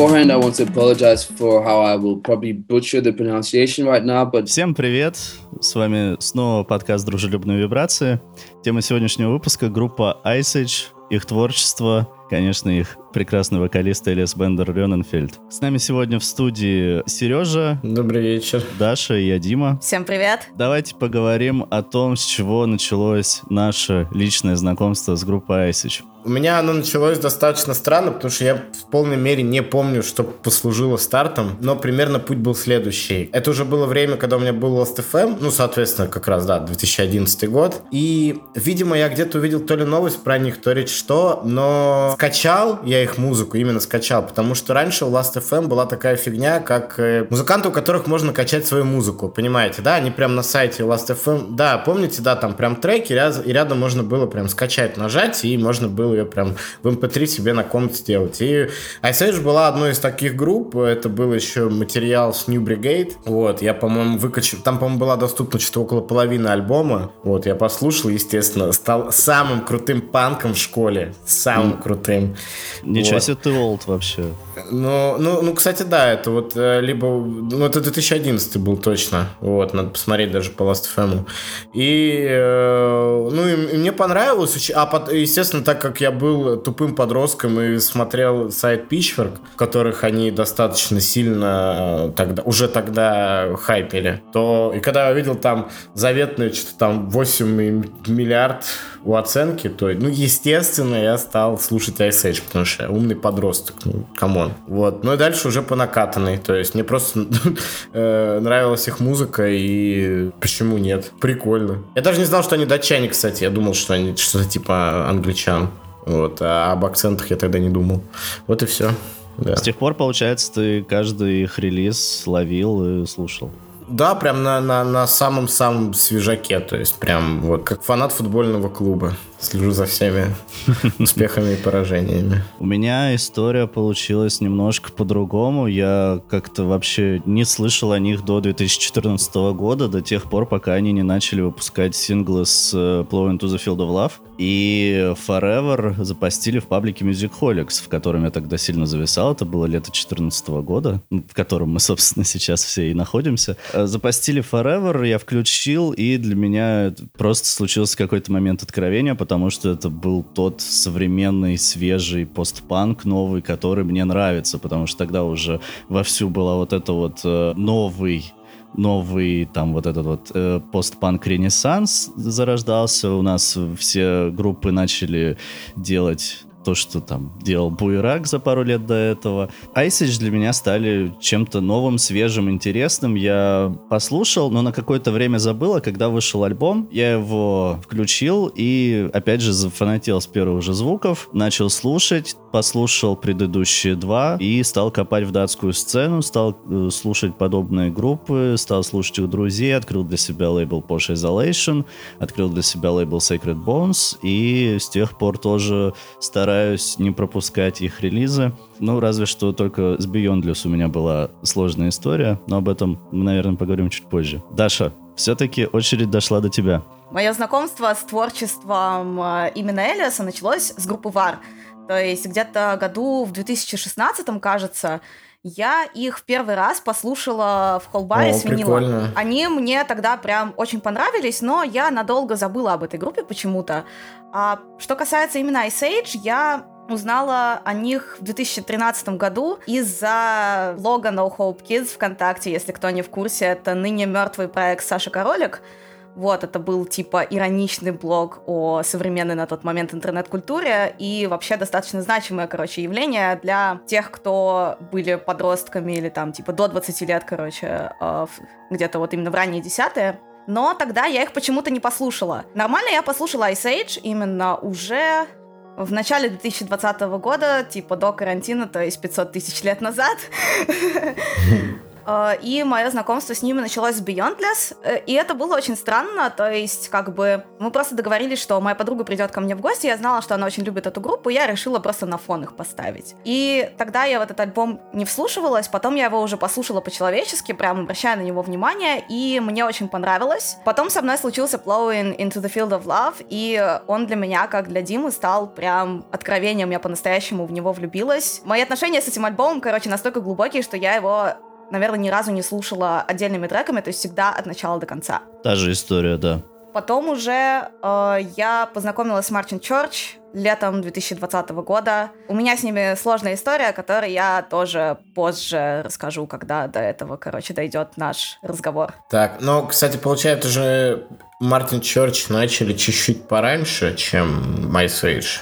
beforehand, I want to apologize for how I will probably butcher the pronunciation right now, but... Всем привет! С вами снова подкаст «Дружелюбные вибрации». Тема сегодняшнего выпуска — группа Ice Age, их творчество, конечно, их прекрасный вокалист Элиас Бендер Рёненфельд. С нами сегодня в студии Сережа. Добрый вечер. Даша и я, Дима. Всем привет. Давайте поговорим о том, с чего началось наше личное знакомство с группой Айсич. У меня оно началось достаточно странно, потому что я в полной мере не помню, что послужило стартом, но примерно путь был следующий. Это уже было время, когда у меня был Last.fm, ну, соответственно, как раз, да, 2011 год. И, видимо, я где-то увидел то ли новость про них, то ли что, но скачал я их музыку, именно скачал, потому что раньше у Last.fm была такая фигня, как э, музыканты, у которых можно качать свою музыку, понимаете, да? Они прям на сайте Last.fm, да, помните, да, там прям треки, и рядом можно было прям скачать, нажать, и можно было ее прям в MP3 себе на комнате сделать. И Ice была одной из таких групп, это был еще материал с New Brigade, вот, я, по-моему, выкачал, там, по-моему, была доступна что-то около половины альбома, вот, я послушал, естественно, стал самым крутым панком в школе, самым mm. крутым. Ничего вот. себе ты олд вообще. Ну, ну, ну, кстати, да, это вот э, либо... Ну, это 2011 был точно. Вот, надо посмотреть даже по Last FM. И, э, ну, и, и мне понравилось. А, естественно, так как я был тупым подростком и смотрел сайт Pitchfork, которых они достаточно сильно э, тогда, уже тогда хайпели, то... И когда я видел там заветное что-то там 8 миллиард у оценки, то, ну, естественно, я стал слушать Iceage, потому что я умный подросток, ну, come on. Вот. Ну и дальше уже по накатанной, то есть мне просто э, нравилась их музыка, и почему нет? Прикольно. Я даже не знал, что они датчане, кстати, я думал, что они что-то типа англичан. Вот, а об акцентах я тогда не думал. Вот и все. Да. С тех пор, получается, ты каждый их релиз ловил и слушал. Да, прям на, на, на самом-самом свежаке, то есть прям вот как фанат футбольного клуба. Слежу за всеми успехами и поражениями. У меня история получилась немножко по-другому. Я как-то вообще не слышал о них до 2014 года, до тех пор, пока они не начали выпускать синглы с э, Plow into the Field of Love. И Forever запостили в паблике Musicholics, в котором я тогда сильно зависал. Это было лето 2014 года, в котором мы, собственно, сейчас все и находимся. Э, запостили Forever, я включил, и для меня просто случился какой-то момент откровения, потому что это был тот современный, свежий постпанк новый, который мне нравится, потому что тогда уже вовсю была вот эта вот э, новый новый там вот этот вот э, постпанк ренессанс зарождался. У нас все группы начали делать то, что там делал Буерак за пару лет до этого. Ice для меня стали чем-то новым, свежим, интересным. Я послушал, но на какое-то время забыл, а когда вышел альбом, я его включил и, опять же, зафанател с первых же звуков, начал слушать, послушал предыдущие два и стал копать в датскую сцену, стал э, слушать подобные группы, стал слушать их друзей, открыл для себя лейбл Porsche Isolation, открыл для себя лейбл Sacred Bones и с тех пор тоже стараюсь стараюсь не пропускать их релизы. Ну, разве что только с Beyondless у меня была сложная история, но об этом мы, наверное, поговорим чуть позже. Даша, все-таки очередь дошла до тебя. Мое знакомство с творчеством э, именно Элиаса началось с группы VAR. То есть где-то году в 2016, кажется, я их в первый раз послушала в холбаре с винилом. Они мне тогда прям очень понравились, но я надолго забыла об этой группе почему-то. А что касается именно Ice Age, я узнала о них в 2013 году из-за блога No Hope Kids ВКонтакте, если кто не в курсе, это ныне мертвый проект Саша Королик. Вот, это был типа ироничный блог о современной на тот момент интернет-культуре и вообще достаточно значимое, короче, явление для тех, кто были подростками или там типа до 20 лет, короче, э, где-то вот именно в ранние десятые. Но тогда я их почему-то не послушала. Нормально я послушала Ice Age именно уже в начале 2020 года, типа до карантина, то есть 500 тысяч лет назад. э, и мое знакомство с ними началось с Beyondless, э, и это было очень странно, то есть как бы мы просто договорились, что моя подруга придет ко мне в гости, я знала, что она очень любит эту группу, я решила просто на фон их поставить. И тогда я в этот альбом не вслушивалась, потом я его уже послушала по-человечески, прям обращая на него внимание, и мне очень понравилось. Потом со мной случился Plowing Into the Field of Love, и он для меня, как для Димы, стал прям откровением, я по-настоящему в него влюбилась. Мои отношения с этим альбомом, короче, настолько глубокие, что я его наверное, ни разу не слушала отдельными треками, то есть всегда от начала до конца. Та же история, да. Потом уже э, я познакомилась с Мартин Чорч летом 2020 года. У меня с ними сложная история, о которой я тоже позже расскажу, когда до этого, короче, дойдет наш разговор. Так, ну, кстати, получается же Мартин Чорч начали чуть-чуть пораньше, чем My Age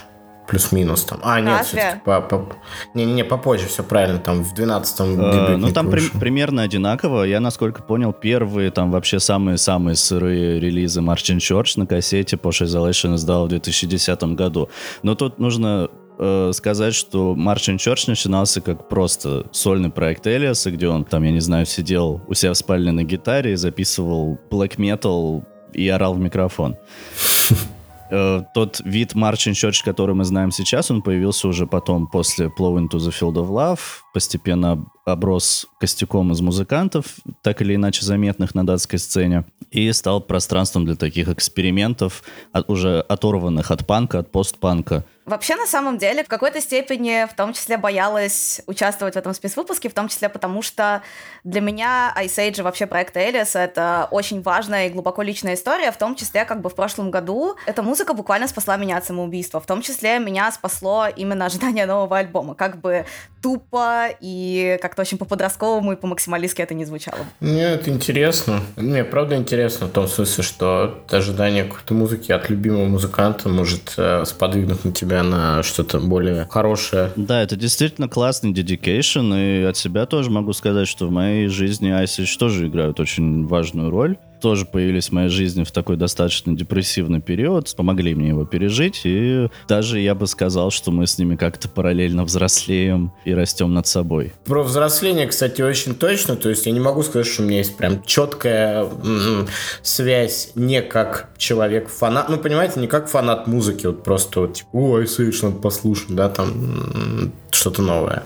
плюс-минус там. А, нет, все-таки по, по... Не, не, попозже, все правильно, там в 12-м э, Ну, там при, примерно одинаково. Я, насколько понял, первые там вообще самые-самые сырые релизы Martin Church на кассете по Isolation издал в 2010 году. Но тут нужно э, сказать, что Martin Church начинался как просто сольный проект Элиаса, где он там, я не знаю, сидел у себя в спальне на гитаре и записывал black metal и орал в микрофон. Э, тот вид Marching Church, который мы знаем сейчас, он появился уже потом, после Plow into the Field of Love, постепенно оброс костяком из музыкантов, так или иначе заметных на датской сцене, и стал пространством для таких экспериментов, от, уже оторванных от панка, от постпанка, Вообще, на самом деле, в какой-то степени в том числе боялась участвовать в этом спецвыпуске, в том числе потому, что для меня Ice Age, вообще проект Элис, это очень важная и глубоко личная история, в том числе, как бы в прошлом году. Эта музыка буквально спасла меня от самоубийства, в том числе меня спасло именно ожидание нового альбома, как бы тупо и как-то очень по-подростковому и по-максималистски это не звучало. Нет, интересно. Мне правда интересно в том смысле, что ожидание какой-то музыки от любимого музыканта может э, сподвигнуть на тебя на что-то более хорошее. Да, это действительно классный dedication, и от себя тоже могу сказать, что в моей жизни Ice тоже играют очень важную роль тоже появились в моей жизни в такой достаточно депрессивный период, помогли мне его пережить, и даже я бы сказал, что мы с ними как-то параллельно взрослеем и растем над собой. Про взросление, кстати, очень точно, то есть я не могу сказать, что у меня есть прям четкая м-м, связь не как человек-фанат, ну, понимаете, не как фанат музыки, вот просто вот, типа, ой, Сейдж, надо послушать, да, там, что-то новое,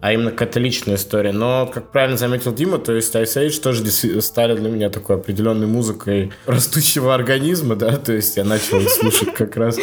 а именно какая-то личная история. Но, как правильно заметил Дима, то есть Ice Age тоже стали для меня такой определенной музыкой растущего организма, да, то есть я начал слушать как раз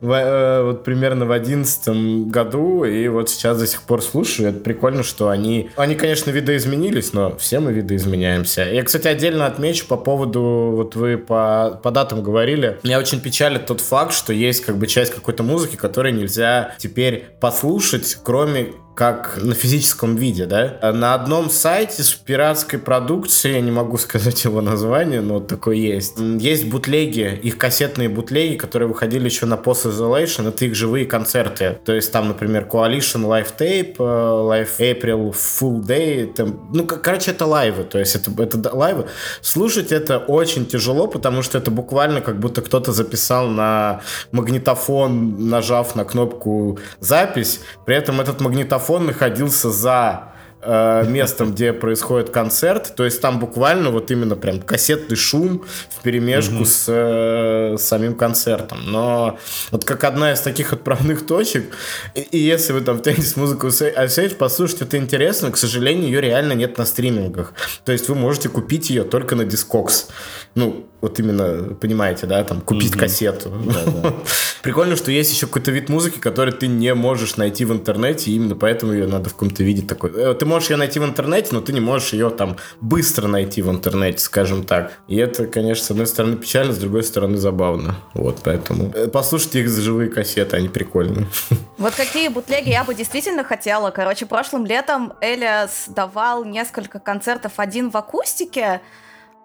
э, вот примерно в одиннадцатом году, и вот сейчас до сих пор слушаю. Это прикольно, что они, они, конечно, видоизменились, но все мы видоизменяемся. Я, кстати, отдельно отмечу по поводу, вот вы по, по датам говорили, меня очень печалит тот факт, что есть как бы часть какой-то музыки, которую нельзя теперь послушать, слушать, кроме как на физическом виде, да. На одном сайте с пиратской продукцией, я не могу сказать его название, но вот такое есть. Есть бутлеги, их кассетные бутлеги, которые выходили еще на Post Isolation, это их живые концерты. То есть там, например, Coalition Live Tape, э, Live April Full Day, там, ну, короче, это лайвы, то есть это, это лайвы. Слушать это очень тяжело, потому что это буквально как будто кто-то записал на магнитофон, нажав на кнопку запись, при этом этот магнитофон микрофон находился за э, местом, где происходит концерт. То есть там буквально вот именно прям кассетный шум в перемешку угу. с э, самим концертом. Но вот как одна из таких отправных точек, и, и если вы там тянете музыку Ice Age, послушать это интересно, к сожалению, ее реально нет на стримингах. То есть вы можете купить ее только на Discogs. Ну, вот именно, понимаете, да, там, купить mm-hmm. кассету. Да, Прикольно, что есть еще какой-то вид музыки, который ты не можешь найти в интернете, и именно поэтому ее надо в каком-то виде такой. Э, можешь ее найти в интернете, но ты не можешь ее там быстро найти в интернете, скажем так. И это, конечно, с одной стороны печально, с другой стороны забавно. Вот, поэтому э, послушайте их за живые кассеты, они прикольные. Вот какие бутлеги я бы действительно хотела. Короче, прошлым летом Элиас давал несколько концертов один в акустике,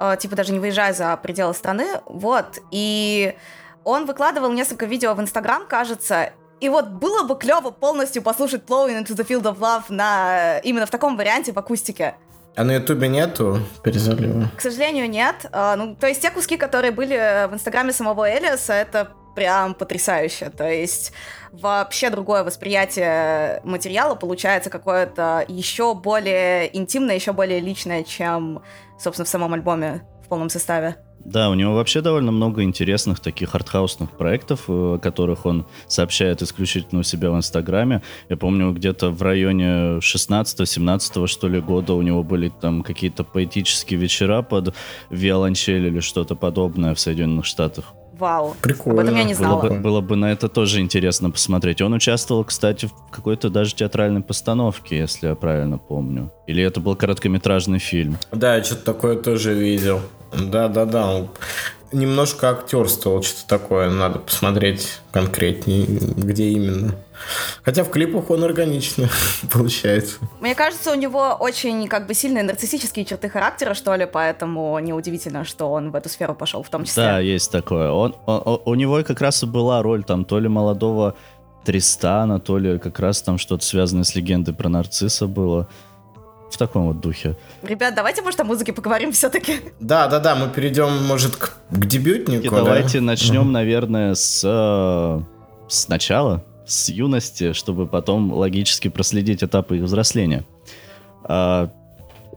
Э, типа даже не выезжая за пределы страны, вот, и он выкладывал несколько видео в Инстаграм, кажется, и вот было бы клево полностью послушать Blowing into the Field of Love на именно в таком варианте в акустике. А на Ютубе нету перезалива? К сожалению, нет. А, ну, то есть те куски, которые были в Инстаграме самого Элиаса, это прям потрясающе. То есть вообще другое восприятие материала получается какое-то еще более интимное, еще более личное, чем, собственно, в самом альбоме в полном составе. Да, у него вообще довольно много интересных таких артхаусных проектов, э, о которых он сообщает исключительно у себя в Инстаграме. Я помню, где-то в районе 16-17 что ли года у него были там какие-то поэтические вечера под виолончель или что-то подобное в Соединенных Штатах. Вау. Прикольно. Об этом я не знала. Было бы, было бы на это тоже интересно посмотреть. Он участвовал, кстати, в какой-то даже театральной постановке, если я правильно помню. Или это был короткометражный фильм. Да, я что-то такое тоже видел. Да-да-да, немножко актерствовал, что-то такое. Надо посмотреть конкретнее, где именно. Хотя в клипах он органично получается. Мне кажется, у него очень как бы сильные нарциссические черты характера, что ли, поэтому неудивительно, что он в эту сферу пошел в том числе. Да, есть такое. Он, он, у него как раз и была роль там то ли молодого Тристана, то ли как раз там что-то связанное с легендой про нарцисса было. В таком вот духе. Ребят, давайте, может, о музыке поговорим все-таки. Да, да, да, мы перейдем, может, к, к дебютнику. И да? давайте начнем, наверное, с э, сначала с юности, чтобы потом логически проследить этапы их взросления. А,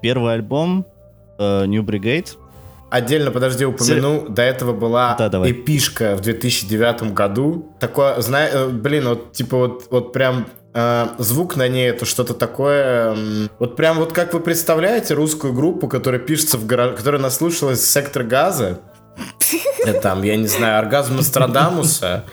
первый альбом uh, New Brigade. Отдельно, подожди, упомяну, Сер... до этого была да, давай. эпишка в 2009 году. Такое, знаешь, э, блин, вот типа вот, вот прям э, звук на ней это что-то такое. Э, вот прям вот как вы представляете русскую группу, которая пишется в гараж, которая наслушалась сектор газа. Там, я не знаю, оргазм Нострадамуса.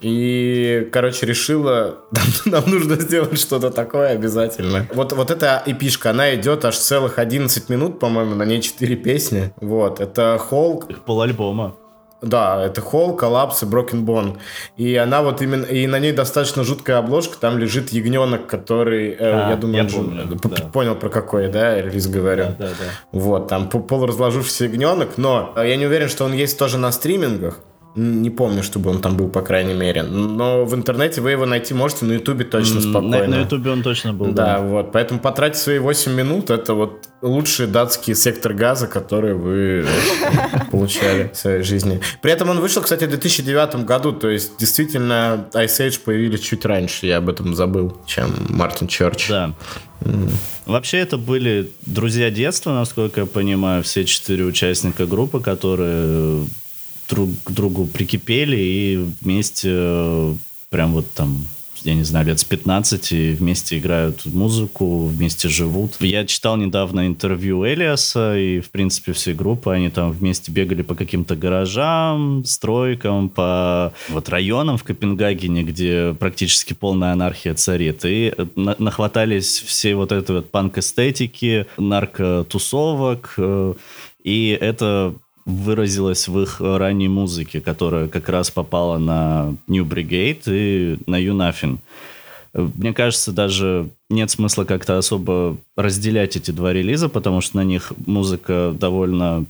И, короче, решила, нам, нужно сделать что-то такое обязательно. Вот, вот эта эпишка, она идет аж целых 11 минут, по-моему, на ней 4 песни. Вот, это Холк. Пол альбома. Да, это Холл, Коллапс и Broken Bone. И она вот именно... И на ней достаточно жуткая обложка. Там лежит ягненок, который... Э, а, я думаю, я помню, да. понял, про какой, да, релиз говорю. Да, да, да. Вот, там полуразложившийся ягненок. Но я не уверен, что он есть тоже на стримингах. Не помню, чтобы он там был, по крайней мере. Но в интернете вы его найти можете, на Ютубе точно спокойно. На Ютубе он точно был, да. Да, вот. Поэтому потратить свои 8 минут, это вот лучший датский сектор газа, который вы получали в своей жизни. При этом он вышел, кстати, в 2009 году, то есть действительно Ice Age появились чуть раньше, я об этом забыл, чем Мартин Черч. Да. Mm. Вообще это были друзья детства, насколько я понимаю, все четыре участника группы, которые друг к другу прикипели и вместе э, прям вот там я не знаю, лет с 15 и вместе играют музыку, вместе живут. Я читал недавно интервью Элиаса и, в принципе, всей группы. Они там вместе бегали по каким-то гаражам, стройкам, по вот районам в Копенгагене, где практически полная анархия царит. И на нахватались все вот этой вот панк-эстетики, наркотусовок. Э, и это выразилось в их ранней музыке, которая как раз попала на New Brigade и на You Nothing. Мне кажется, даже нет смысла как-то особо разделять эти два релиза, потому что на них музыка довольно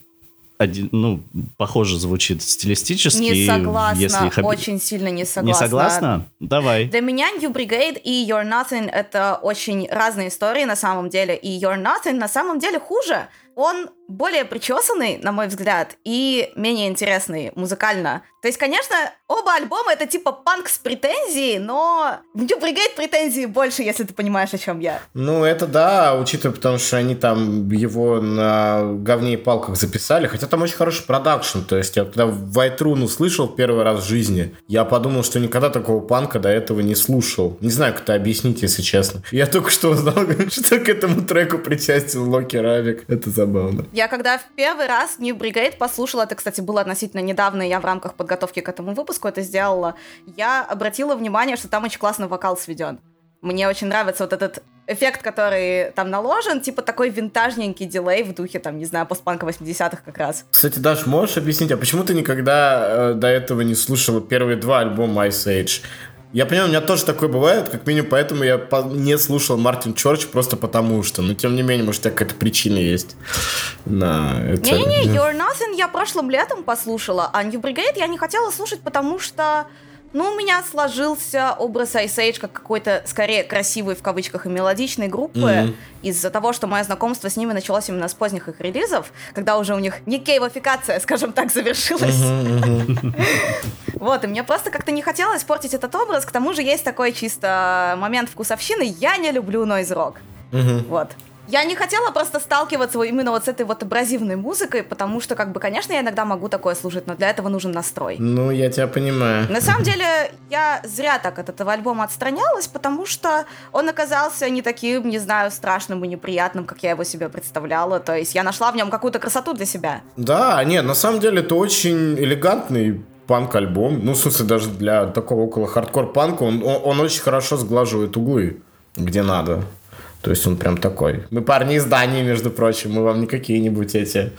один, ну, похоже звучит стилистически. Не согласна, если их... очень сильно не согласна. Не согласна? Давай. Для меня New Brigade и You're Nothing — это очень разные истории на самом деле, и You're Nothing на самом деле хуже. Он более причесанный, на мой взгляд, и менее интересный музыкально. То есть, конечно, оба альбома это типа панк с претензией, но в New Brigade претензии больше, если ты понимаешь, о чем я. Ну, это да, учитывая, потому что они там его на говне и палках записали, хотя там очень хороший продакшн, то есть я когда White Rune услышал первый раз в жизни, я подумал, что никогда такого панка до этого не слушал. Не знаю, как это объяснить, если честно. Я только что узнал, что к этому треку причастен Локи Равик. Это забавно. Когда в первый раз New Brigade послушала, это, кстати, было относительно недавно, я в рамках подготовки к этому выпуску это сделала, я обратила внимание, что там очень классно вокал сведен. Мне очень нравится вот этот эффект, который там наложен, типа такой винтажненький дилей в духе, там, не знаю, постпанка 80-х как раз. Кстати, Даш, можешь объяснить, а почему ты никогда э, до этого не слушала первые два альбома Ice Age? Я понимаю, у меня тоже такое бывает, как минимум, поэтому я не слушал Мартин Чорч просто потому что. Но тем не менее, может, какая-то причина есть на это. Не-не-не, You're Nothing я прошлым летом послушала, а New Brigade я не хотела слушать, потому что Ну, у меня сложился образ Ice Age как какой-то, скорее, красивый в кавычках и мелодичной группы, mm-hmm. из-за того, что мое знакомство с ними началось именно с поздних их релизов, когда уже у них не кейвофикация, скажем так, завершилась. Вот, и мне просто как-то не хотелось портить этот образ, к тому же есть такой чисто момент вкусовщины, я не люблю нойз-рок. Вот. Я не хотела просто сталкиваться именно вот с этой вот абразивной музыкой, потому что, как бы, конечно, я иногда могу такое слушать, но для этого нужен настрой. Ну, я тебя понимаю. На самом деле, я зря так от этого альбома отстранялась, потому что он оказался не таким, не знаю, страшным и неприятным, как я его себе представляла. То есть я нашла в нем какую-то красоту для себя. Да, нет, на самом деле это очень элегантный панк-альбом. Ну, в смысле, даже для такого около хардкор-панка он, он, он очень хорошо сглаживает углы, где надо. То есть он прям такой. Мы парни из Дании, между прочим, мы вам не какие-нибудь эти...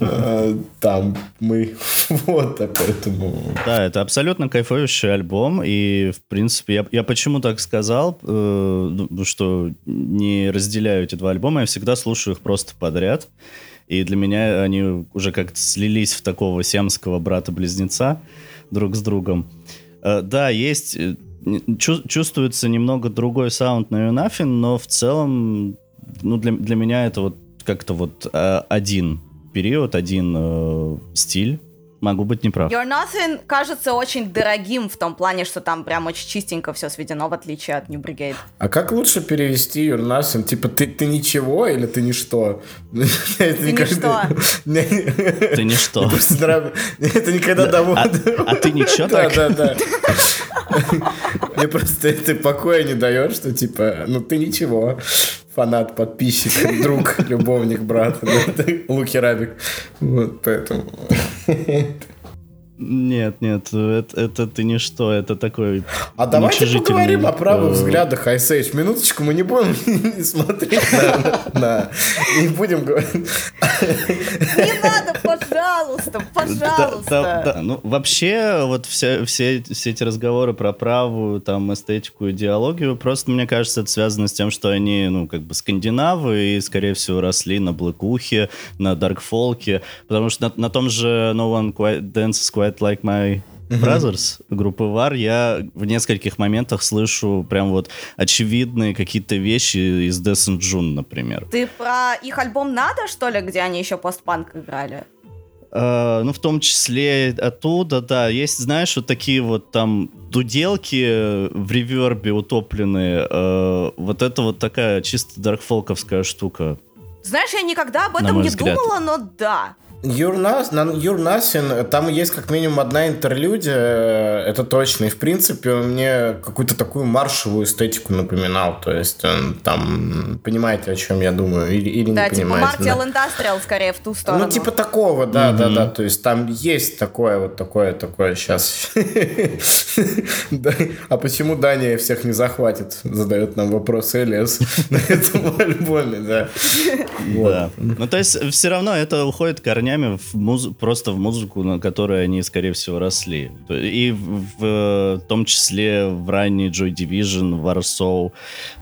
Э, там мы вот поэтому... Да, это абсолютно кайфующий альбом, и, в принципе, я, я почему так сказал, э, ну, что не разделяю эти два альбома, я всегда слушаю их просто подряд, и для меня они уже как-то слились в такого семского брата-близнеца друг с другом. Э, да, есть чувствуется немного другой саунд на Nothing, но в целом, ну, для, для меня это вот как-то вот э, один период, один э, стиль. Могу быть неправ. You're Nothing кажется очень дорогим в том плане, что там прям очень чистенько все сведено, в отличие от New Brigade. А как лучше перевести You're Nothing? Типа, ты, ты ничего или ты ничто? Ты ничто. Ты ничто. Это никогда доводит. А ты ничего так? Да, да, да. Мне просто это покоя не дает, что типа, ну ты ничего, фанат, подписчик, друг, любовник, брат, Луки Рабик. Вот поэтому. Нет, нет, это, это ты не что, это такой А давайте поговорим о правых взглядах Ice Age. Минуточку, мы не будем смотреть на... не будем говорить... Не надо, пожалуйста, пожалуйста. Ну, вообще, вот все, все, все эти разговоры про правую, там, эстетику, идеологию, просто, мне кажется, это связано с тем, что они, ну, как бы скандинавы и, скорее всего, росли на блэкухе, на даркфолке, потому что на, том же No One Quite Dances Quite Like My Brothers, uh-huh. группы Вар, я в нескольких моментах слышу прям вот очевидные какие-то вещи из Death and June, например. Ты про их альбом «Надо», что ли, где они еще постпанк играли? Uh, ну, в том числе оттуда, да, есть, знаешь, вот такие вот там дуделки в ревербе утопленные, uh, вот это вот такая чисто даркфолковская штука. Знаешь, я никогда об этом не взгляд. думала, но да. Юрнас, на Юрнасин, там есть как минимум одна интерлюдия, это точно. И в принципе он мне какую-то такую маршевую эстетику напоминал. То есть он там, понимаете, о чем я думаю, или, или да, не типа понимаете. Да, типа Industrial скорее в ту сторону. Ну, типа такого, да, mm-hmm. да, да. То есть там есть такое вот такое, такое сейчас. А почему Дания всех не захватит? Задает нам вопрос Элиас на этом альбоме, да. Да. Ну, то есть все равно это уходит корнями корнями в муз... просто в музыку, на которой они, скорее всего, росли. И в, в том числе в ранней Joy Division, Warsaw,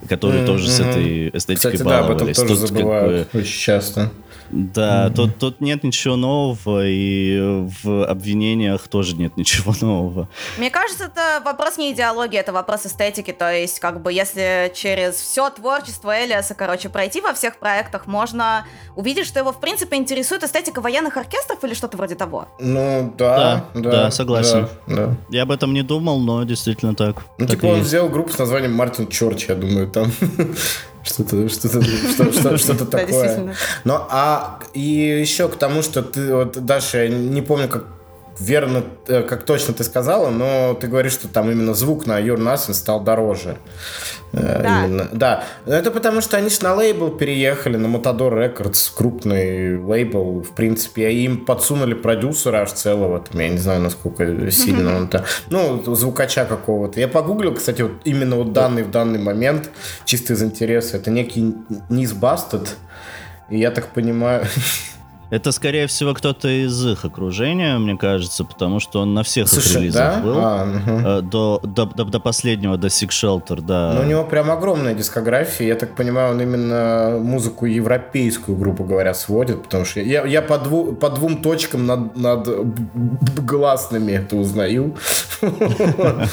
которые mm-hmm. тоже с этой эстетикой Кстати, баловались. да, об этом тоже Тут забывают как бы... очень часто. Да, mm-hmm. тут, тут нет ничего нового, и в обвинениях тоже нет ничего нового. Мне кажется, это вопрос не идеологии, это вопрос эстетики. То есть, как бы, если через все творчество Элиаса, короче, пройти во всех проектах, можно увидеть, что его, в принципе, интересует эстетика военных оркестров или что-то вроде того. Ну, да. Да, да, да согласен. Да, да. Я об этом не думал, но действительно так. Ну, так типа, он сделал группу с названием Мартин Чорч, я думаю, там что-то что-то что, что, что такое. Но а и еще к тому, что ты вот Даша, я не помню, как верно, э, как точно ты сказала, но ты говоришь, что там именно звук на Your Nothing стал дороже. Э, да. Именно. Да. Это потому, что они же на лейбл переехали, на Matador Records, крупный лейбл, в принципе, и им подсунули продюсера аж целого, там, я не знаю, насколько сильно mm-hmm. он там, ну, звукача какого-то. Я погуглил, кстати, вот именно вот данный в данный момент, чисто из интереса, это некий Низ Бастед, и я так понимаю, Это, скорее всего, кто-то из их окружения, мне кажется, потому что он на всех Слушай, релизах да? был. А. Э, До, до, до, до последнего, до Sick Shelter, да. Ну, у него прям огромная дискография. Я так понимаю, он именно музыку европейскую, грубо говоря, сводит, потому что я, я по, дву- по двум точкам над, над гласными это узнаю. Я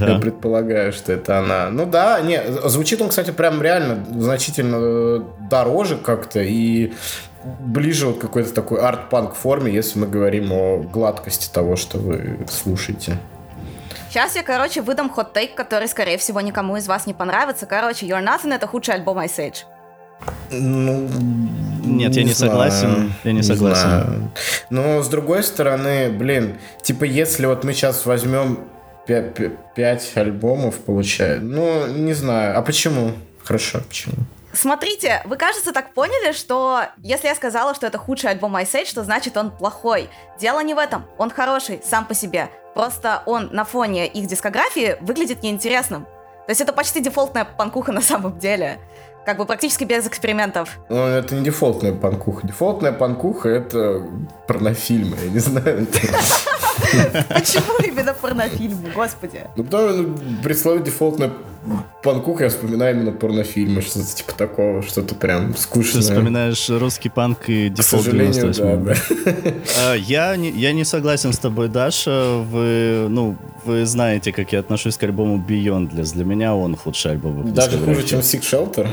Ага. предполагаю, что это она. Ну да, не, звучит он, кстати, прям реально значительно э, дороже как-то и ближе вот к какой-то такой арт-панк форме, если мы говорим о гладкости того, что вы слушаете. Сейчас я, короче, выдам хот-тейк, который, скорее всего, никому из вас не понравится. Короче, You're Nothing — это худший альбом Ice Age. Ну, Нет, я не согласен, я не согласен. знаю. Но с другой стороны, блин, типа если вот мы сейчас возьмем пя- пя- пять альбомов, получается, ну, не знаю, а почему? Хорошо, почему? Смотрите, вы, кажется, так поняли, что если я сказала, что это худший альбом Ice Age, то значит он плохой. Дело не в этом. Он хороший сам по себе. Просто он на фоне их дискографии выглядит неинтересным. То есть это почти дефолтная панкуха на самом деле. Как бы практически без экспериментов. Ну, это не дефолтная панкуха. Дефолтная панкуха — это порнофильмы, я не знаю. Почему именно порнофильмы, господи? Ну, потому что ну, при слове дефолтная панкуха я вспоминаю именно порнофильмы, что-то типа такого, что-то прям Ты скучное. вспоминаешь русский панк и К дефолт сожалению, 98. да, да. А, Я не, я не согласен с тобой, Даша. Вы, ну, вы знаете, как я отношусь к альбому Beyondless. Для меня он худший альбом. Даже хуже, чем Sick Shelter.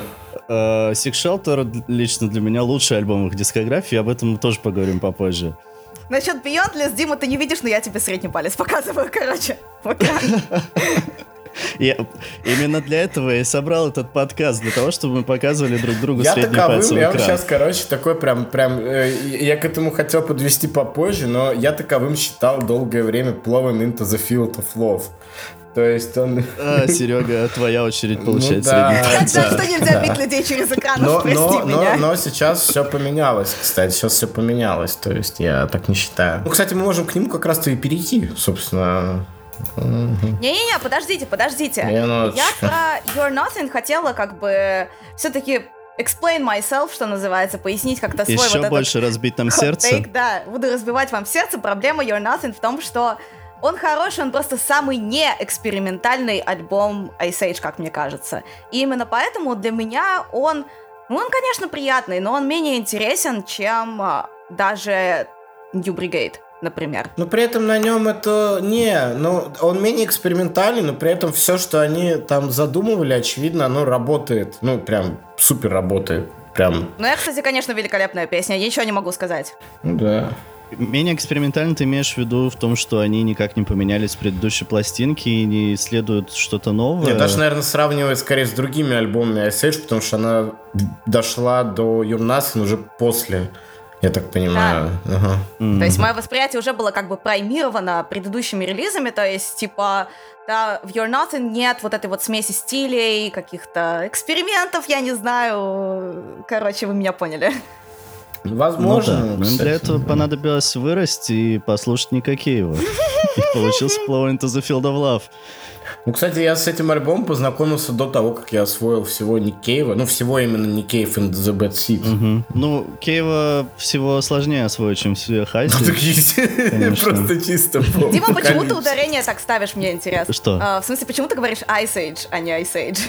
Э, Sick Shelter лично для меня лучший альбом их дискографии. Об этом мы тоже поговорим попозже. Насчет Beyondless, Дима, ты не видишь, но я тебе средний палец показываю, короче. Я- именно для этого я и собрал этот подкаст, для того, чтобы мы показывали друг другу Я средний таковым, пальцем в я вот экран. сейчас, короче, такой прям, прям, э, я к этому хотел подвести попозже, но я таковым считал долгое время Plowing into the Field of Love. То есть он... А, Серега, твоя очередь получать Ну да. палец. знаю, что нельзя бить людей через экран, Но, но, меня. но, но сейчас все поменялось, кстати, сейчас все поменялось, то есть я так не считаю. Ну, кстати, мы можем к нему как раз-то и перейти, собственно. Не-не-не, подождите, подождите. Минуточку. Я про You're Nothing хотела как бы все-таки explain myself, что называется, пояснить как-то свой Еще вот больше разбить нам сердце. да, буду разбивать вам сердце. Проблема You're Nothing в том, что он хороший, он просто самый не экспериментальный альбом Ice Age, как мне кажется. И именно поэтому для меня он, ну, он, конечно, приятный, но он менее интересен, чем а, даже New Brigade, например. Но при этом на нем это не, ну, он менее экспериментальный, но при этом все, что они там задумывали, очевидно, оно работает. Ну, прям супер работает. Прям, Ну, я, кстати, конечно, великолепная песня, я ничего не могу сказать. ну да. Менее экспериментально ты имеешь в виду в том, что они никак не поменялись с предыдущей пластинки и не исследуют что-то новое? Нет, даже, наверное, сравнивать скорее с другими альбомами Ice Age, потому что она дошла до You're Nothing уже после, я так понимаю. Ага. М. То есть мое восприятие уже было как бы праймировано предыдущими релизами, то есть типа да, в You're Nothing нет вот этой вот смеси стилей, каких-то экспериментов, я не знаю. Короче, вы меня поняли. Ну Возможно. да. Ну, кстати, для этого да. понадобилось вырасти и послушать Никакеева. И получился Flow into the Field of Love. Ну, кстати, я с этим альбомом познакомился до того, как я освоил всего Никеева. Ну, всего именно Никеев and the Bad Seed. Мгм. Ну, Кейва всего сложнее освоить, чем все Ну, Хаси. так есть. Просто чисто Дима, почему ты ударение так ставишь, мне интересно. Что? А, в смысле, почему ты говоришь Ice Age, а не Ice Age?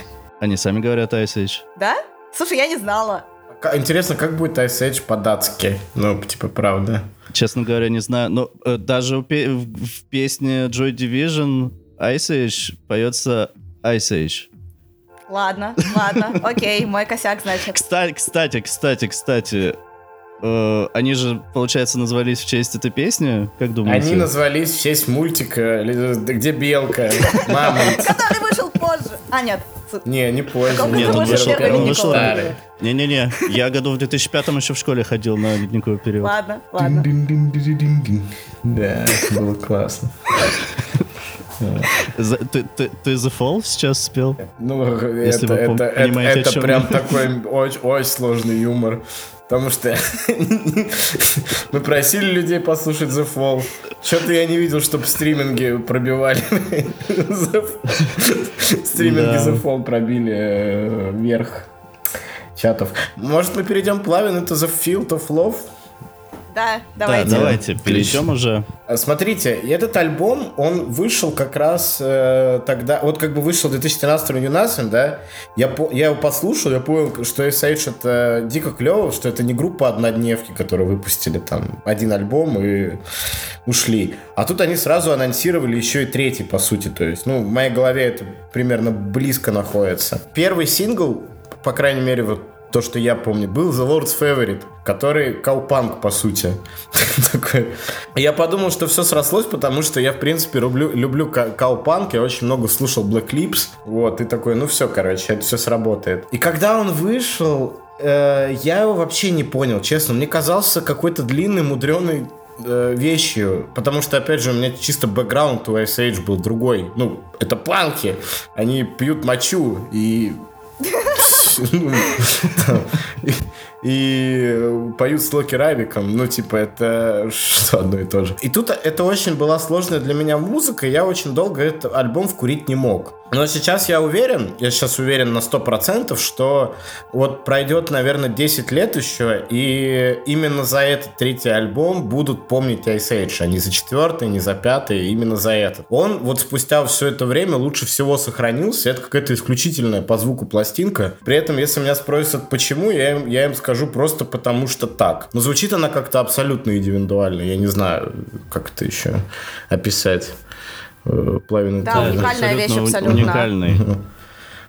Они сами говорят Ice Age. Да? Слушай, я не знала. Интересно, как будет Ice Age по-датски? Ну, типа, правда. Честно говоря, не знаю. Но э, даже у пе- в, в песне Joy Division Ice Age поется Ice Age. Ладно, ладно, окей, мой косяк, значит. Кстати, кстати, кстати, кстати, э, они же, получается, назвались в честь этой песни. Как думаете? Они назвались в честь мультика, ли- где белка, мамонт. Который вышел позже. А, нет. Не, не позже. Каком Нет, он вышел он вышел. Не-не-не, я году в 2005 еще в школе ходил на ледниковый период. Ладно, ладно. Да, было классно. Ты, ты, ты The Fall сейчас спел? Ну, Если это, вы это, это, понимаете, прям такой очень, очень сложный юмор. Потому что мы просили людей послушать The Fall. Что-то я не видел, чтобы стриминги пробивали. Стриминги. The Fall пробили э, вверх чатов. Может, мы перейдем плавно это The Field of Love? Да, давайте. Да, давайте, перейдем уже. Э, смотрите, этот альбом, он вышел как раз э, тогда, вот как бы вышел в 2013 Юнасом, да, я, по, я его послушал, я понял, что SH это дико клево, что это не группа однодневки, которые выпустили там один альбом и ушли. А тут они сразу анонсировали еще и третий, по сути, то есть, ну, в моей голове это примерно близко находится. Первый сингл, по крайней мере, вот то, что я помню, был The Lord's Favorite, который каупанк, по сути. Такой. Я подумал, что все срослось, потому что я, в принципе, люблю, люблю каупанк, я очень много слушал Black Lips, вот, и такой, ну все, короче, это все сработает. И когда он вышел, э, я его вообще не понял, честно. Мне казался какой-то длинный, мудреный э, вещью, потому что, опять же, у меня чисто бэкграунд у Ice Age был другой. Ну, это панки, они пьют мочу, и и поют с Локи Рабиком. Ну, типа, это что одно и то же. И тут это очень была сложная для меня музыка, я очень долго этот альбом вкурить не мог. Но сейчас я уверен, я сейчас уверен на 100%, что вот пройдет, наверное, 10 лет еще, и именно за этот третий альбом будут помнить Ice Age, а не за четвертый, не за пятый, именно за этот. Он вот спустя все это время лучше всего сохранился, это какая-то исключительная по звуку пластинка. При этом, если меня спросят, почему, я им, я им скажу просто потому, что так. Но звучит она как-то абсолютно индивидуально, я не знаю, как это еще описать. Э, плавин Да, уникальная вещь абсолютно. Уникальный.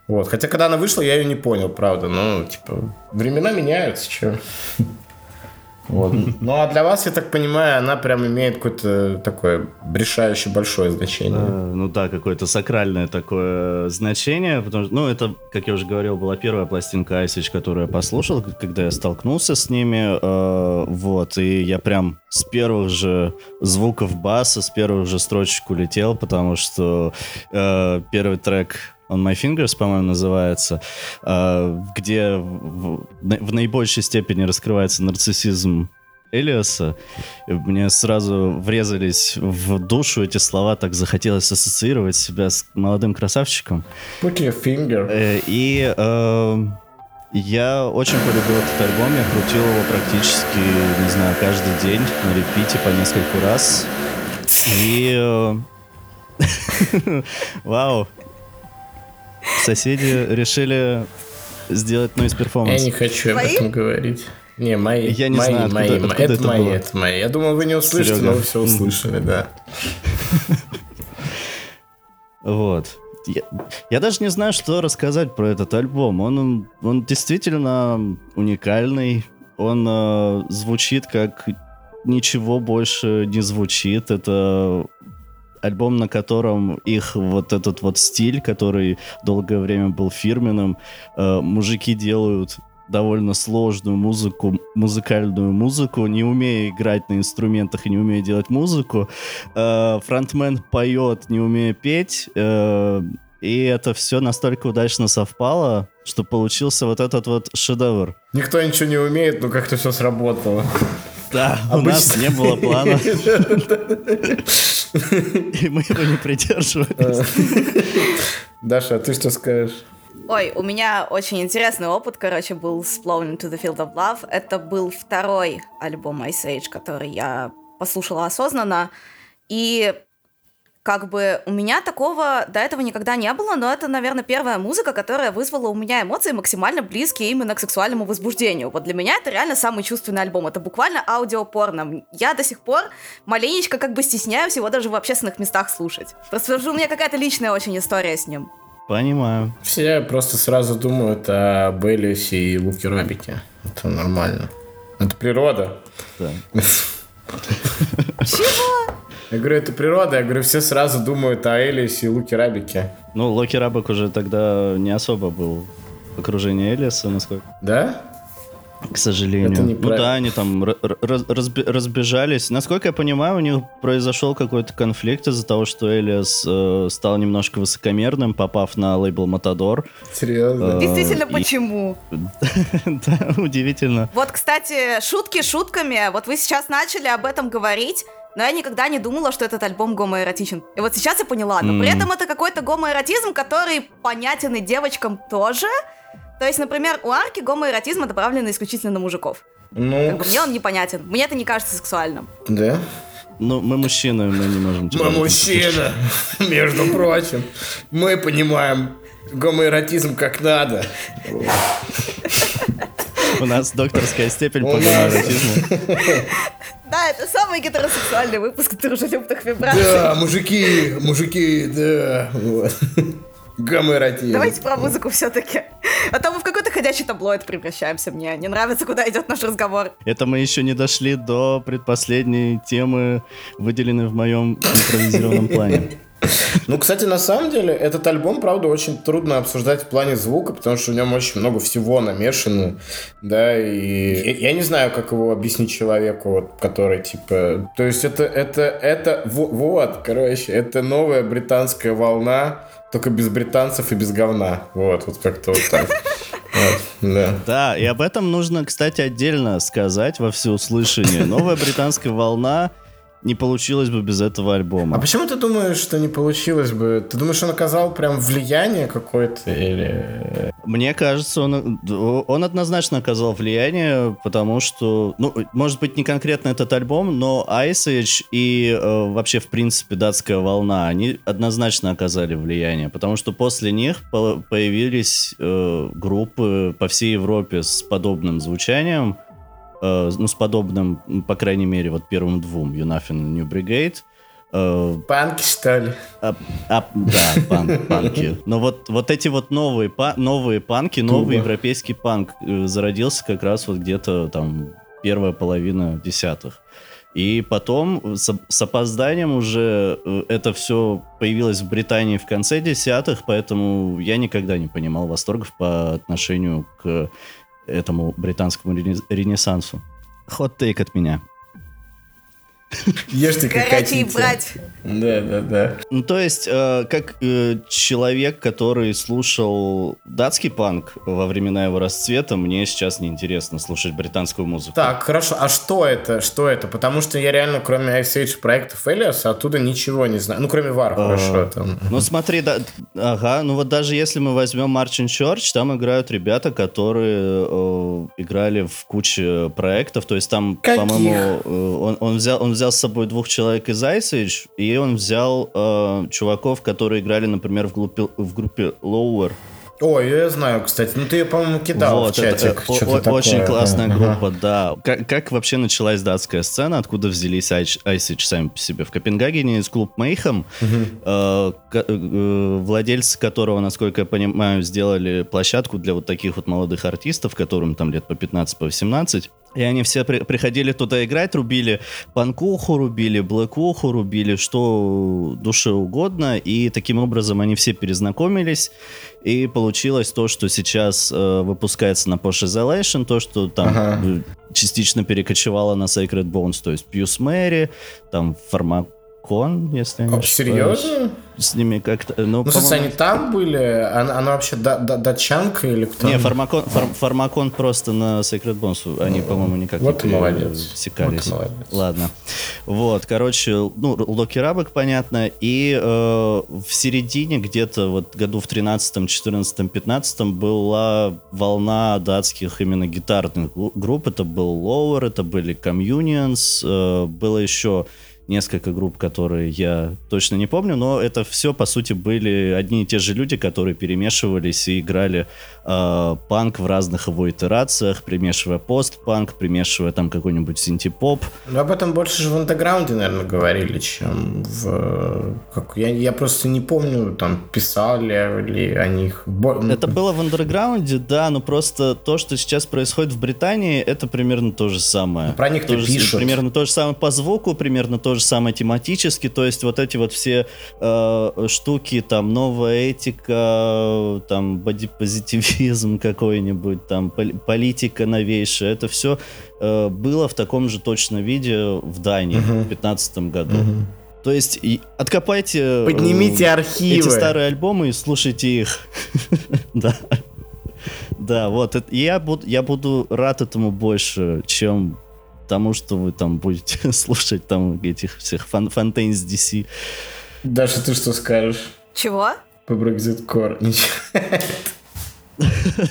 Вот. Хотя, когда она вышла, я ее не понял, правда. Ну, типа, времена меняются, что. Вот. Ну а для вас, я так понимаю, она прям имеет какое-то такое решающее большое значение. А, ну да, какое-то сакральное такое значение, потому что, ну это, как я уже говорил, была первая пластинка Айсич, которую я послушал, когда я столкнулся с ними, э, вот, и я прям с первых же звуков баса, с первых же строчек улетел, потому что э, первый трек On My Fingers, по-моему, называется, а, где в, наибольшей степени раскрывается нарциссизм Элиаса. Мне сразу врезались в душу эти слова, так захотелось ассоциировать себя с молодым красавчиком. Put your finger. Э, и э, я очень полюбил этот альбом, я крутил его практически, не знаю, каждый день на репите по несколько раз. И... Э, вау, Соседи решили сделать noise перформанс. Я не хочу об этом говорить. Не, мои. Я не мои, знаю, мои, откуда, откуда это, это мои, было. это мои. Я думал, вы не услышите, Серега. но вы все услышали, да. Вот. Я, я даже не знаю, что рассказать про этот альбом. Он, он, он действительно уникальный. Он э, звучит как ничего больше не звучит. Это альбом, на котором их вот этот вот стиль, который долгое время был фирменным, э, мужики делают довольно сложную музыку, музыкальную музыку, не умея играть на инструментах и не умея делать музыку. Э, фронтмен поет, не умея петь. Э, и это все настолько удачно совпало, что получился вот этот вот шедевр. Никто ничего не умеет, но как-то все сработало. Да, Обычно... у нас не было плана. И мы его не придерживались. Даша, а ты что скажешь? Ой, у меня очень интересный опыт, короче, был с Blown into the Field of Love. Это был второй альбом Ice Age, который я послушала осознанно. И как бы у меня такого до этого никогда не было, но это, наверное, первая музыка, которая вызвала у меня эмоции максимально близкие именно к сексуальному возбуждению. Вот для меня это реально самый чувственный альбом. Это буквально аудиопорно. Я до сих пор маленечко как бы стесняюсь его даже в общественных местах слушать. Просто у меня какая-то личная очень история с ним. Понимаю. Все просто сразу думают о Беллиусе и Луке Робике. Это нормально. Это природа. Да. Чего? Я говорю, это природа. Я говорю, все сразу думают о Элисе и Луке Рабике. Ну, Локи Рабик уже тогда не особо был в окружении Элиса, насколько... Да? К сожалению. Это ну да, они там разби разбежались. Насколько я понимаю, у них произошел какой-то конфликт из-за того, что Элиас э, стал немножко высокомерным, попав на лейбл Матадор. Серьезно? Э, Действительно, почему? Да, удивительно. Вот, кстати, шутки шутками. Вот вы сейчас начали об этом говорить но я никогда не думала, что этот альбом гомоэротичен. И вот сейчас я поняла, но mm. при этом это какой-то гомоэротизм, который понятен и девочкам тоже. То есть, например, у Арки гомоэротизм направлен исключительно на мужиков. Ну... Как бы мне он непонятен. Мне это не кажется сексуальным. Да? Ну, мы мужчины, мы не можем... Мы мужчина, между прочим. Мы понимаем гомоэротизм как надо. У нас докторская степень по гомоэротизму. Да, это самый гетеросексуальный выпуск дружелюбных вибраций. Да, мужики, мужики, да. Вот. Гомоэротизм. Давайте про музыку все-таки. А то мы в какой-то ходячий таблоид превращаемся. Мне не нравится, куда идет наш разговор. Это мы еще не дошли до предпоследней темы, выделенной в моем импровизированном плане. Ну, кстати, на самом деле, этот альбом, правда, очень трудно обсуждать в плане звука, потому что в нем очень много всего намешано, да, и я, я не знаю, как его объяснить человеку, вот, который, типа, то есть это, это, это, вот, короче, это новая британская волна, только без британцев и без говна, вот, вот как-то вот так. Вот, да. да, и об этом нужно, кстати, отдельно сказать во всеуслышание. Новая британская волна не получилось бы без этого альбома. А почему ты думаешь, что не получилось бы? Ты думаешь, он оказал прям влияние какое-то или... Мне кажется, он, он однозначно оказал влияние, потому что, ну, может быть, не конкретно этот альбом, но Ice Age и э, вообще, в принципе, датская волна, они однозначно оказали влияние, потому что после них по появились э, группы по всей Европе с подобным звучанием, Э, ну, с подобным, по крайней мере, вот первым двум, Юнафин и New Brigade. Э, панки, что ли? А, а, да, пан, панки. Но вот, вот эти вот новые, па, новые панки, новый европейский панк э, зародился как раз вот где-то там первая половина десятых. И потом с, с опозданием уже это все появилось в Британии в конце десятых, поэтому я никогда не понимал восторгов по отношению к этому британскому ренессансу. Хот-тейк от меня. Ешьте как Горячий брать. Да, да, да. Ну, то есть, э, как э, человек, который слушал датский панк во времена его расцвета, мне сейчас неинтересно слушать британскую музыку. Так, хорошо. А что это? Что это? Потому что я реально, кроме Ice Age проектов Элиаса, оттуда ничего не знаю. Ну, кроме Вар, а, хорошо. Там. Ну, смотри, да, ага, ну вот даже если мы возьмем Marching Church, там играют ребята, которые э, играли в куче проектов, то есть там, по-моему, э, он, он, взял, он взял с собой двух человек из Ice Age, и он взял э, чуваков, которые играли, например, в группе, в группе Lower. Ой, я знаю, кстати. Ну, ты ее, по-моему, кидал вот, в чатик. Это, о, такое. очень классная ага. группа, да. Как, как вообще началась датская сцена? Откуда взялись Ice Age сами по себе? В Копенгагене из клуб Мейхам, угу. э, э, владельцы которого, насколько я понимаю, сделали площадку для вот таких вот молодых артистов, которым там лет по 15, по 18. И они все при приходили туда играть, рубили панкуху, рубили блэкуху, рубили что душе угодно. И таким образом они все перезнакомились. И получилось то, что сейчас э, выпускается на Porsche Isolation, то, что там ага. частично перекочевало на Sacred Bones, то есть Пьюс Мэри, там Фармак Кон, если не ошибаюсь. Серьезно? С ними как-то... Ну, ну смысле, они там были? Она, она вообще да, да, датчанка или кто? Не, фармакон, фар, фармакон просто на Secret Bones. Они, ну, по-моему, никак вот не молодец. секались. Вот молодец. Ладно. Вот, короче, ну, Локи Рабок, понятно. И э, в середине, где-то вот году в 13 14 15 была волна датских именно гитарных групп. Это был Lower, это были Communions, э, было еще несколько групп, которые я точно не помню, но это все, по сути, были одни и те же люди, которые перемешивались и играли э, панк в разных его итерациях, примешивая пост-панк, примешивая там какой-нибудь синти-поп. Но об этом больше же в андеграунде, наверное, говорили, чем в... Как... Я, я просто не помню, там, писали ли о них. Это было в андерграунде, да, но просто то, что сейчас происходит в Британии, это примерно то же самое. Про них то пишут. Примерно то же самое по звуку, примерно то же самое тематически, то есть вот эти вот все э, штуки, там, новая этика, там, бодипозитивизм какой-нибудь, там, политика новейшая, это все э, было в таком же точно виде в Дании uh-huh. в 2015 году. Uh-huh. То есть и откопайте э, Поднимите архивы. эти старые альбомы и слушайте их. Да. Да, вот. Я буду, я буду рад этому больше, чем тому, что вы там будете слушать там этих всех фан фонтейнс DC. Даша, ты что скажешь? Чего? По Brexit Core. Ничего.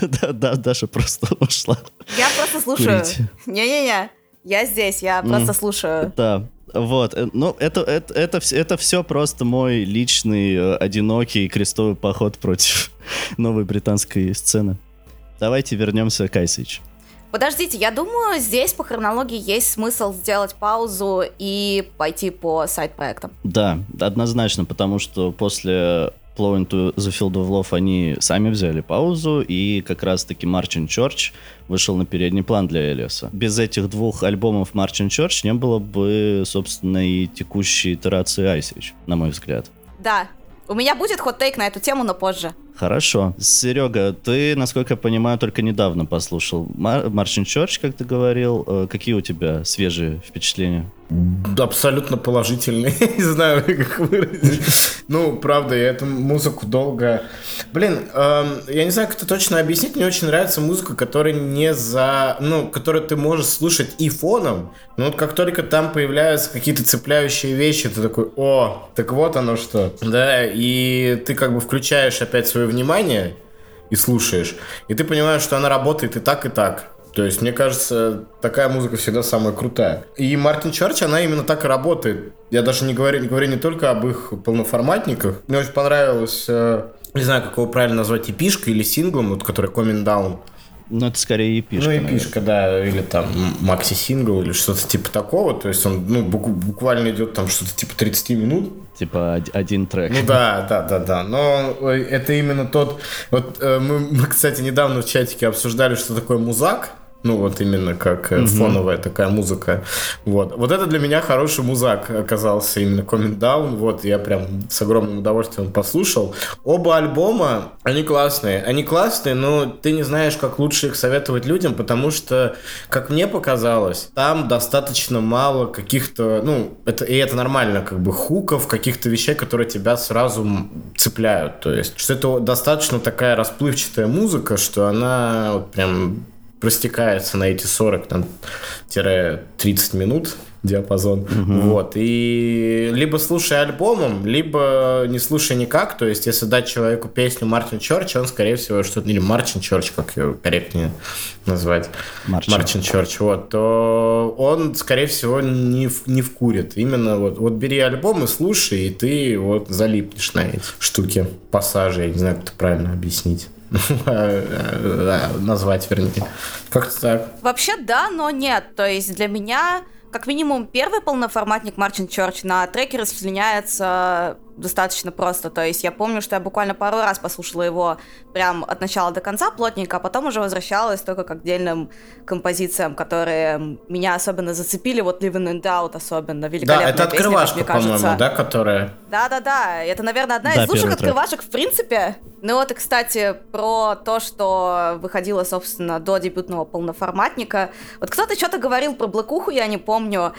Да, да, Даша просто ушла. Я просто слушаю. Не-не-не, я здесь, я просто М. слушаю. Да, вот. э, Ну, это, это, это, это все просто мой личный э, одинокий крестовый поход против новой британской сцены. Давайте вернемся к Age. Подождите, я думаю, здесь по хронологии есть смысл сделать паузу и пойти по сайт-проектам. Да, однозначно, потому что после Blow into the Field of Love они сами взяли паузу, и как раз-таки Marching Church вышел на передний план для Элиаса. Без этих двух альбомов Marching Church не было бы, собственно, и текущей итерации Ice Age, на мой взгляд. Да, у меня будет хот-тейк на эту тему, но позже. Хорошо. Серега, ты, насколько я понимаю, только недавно послушал Мар- Marching Church, как ты говорил. Э, Какие у тебя свежие впечатления? Абсолютно положительный. Не знаю, как выразить. Ну, правда, я эту музыку долго... Блин, эм, я не знаю, как это точно объяснить. Мне очень нравится музыка, которая не за... Ну, которую ты можешь слушать и фоном. Но вот как только там появляются какие-то цепляющие вещи, ты такой, о, так вот оно что. Да, и ты как бы включаешь опять свое внимание и слушаешь. И ты понимаешь, что она работает и так, и так. То есть, мне кажется, такая музыка всегда самая крутая. И Мартин Чарч, она именно так и работает. Я даже не говорю, не говорю не только об их полноформатниках. Мне очень понравилось, э, не знаю, как его правильно назвать, эпишка или синглом, вот, который Coming Down. Ну, это скорее эпишка. ну, наверное. эпишка, да, или там макси-сингл, или что-то типа такого. То есть он, ну, бук- буквально идет там что-то типа 30 минут. Типа од- один трек. Ну да, да, да, да. Но это именно тот... Вот э, мы, мы, кстати, недавно в чатике обсуждали, что такое музак. Ну, вот именно как э, фоновая такая музыка. Вот. Вот это для меня хороший музак оказался, именно Coming Down. Вот, я прям с огромным удовольствием послушал. Оба альбома, они классные. Они классные, но ты не знаешь, как лучше их советовать людям, потому что, как мне показалось, там достаточно мало каких-то, ну, это, и это нормально, как бы хуков, каких-то вещей, которые тебя сразу цепляют. То есть, что это достаточно такая расплывчатая музыка, что она вот прям растекается на эти 40 там, тире 30 минут диапазон. Вот. И либо слушай альбомом, либо не слушай никак. То есть, если дать человеку песню Мартин Чорч, он, скорее всего, что-то... Или Мартин Чорч, как ее корректнее назвать. Марчин. Мартин Чорч, вот, то он, скорее всего, не, в- не вкурит. Именно вот, вот бери альбом и слушай, и ты вот залипнешь на эти штуки, пассажи, я не знаю, как это правильно объяснить. Назвать, вернее. Как-то так. Вообще да, но нет. То есть для меня, как минимум, первый полноформатник Marching Church на треке расчленяется достаточно просто. То есть я помню, что я буквально пару раз послушала его прям от начала до конца плотненько, а потом уже возвращалась только к отдельным композициям, которые меня особенно зацепили. Вот Living in Doubt особенно. Да, Великолепная это песня, открывашка, мне кажется. по-моему, да, которая... Да-да-да, это, наверное, одна Да, из лучших открывашек в принципе. Ну вот, и, кстати, про то, что выходило, собственно, до дебютного полноформатника. Вот кто-то что-то говорил про Блэкуху, я не помню.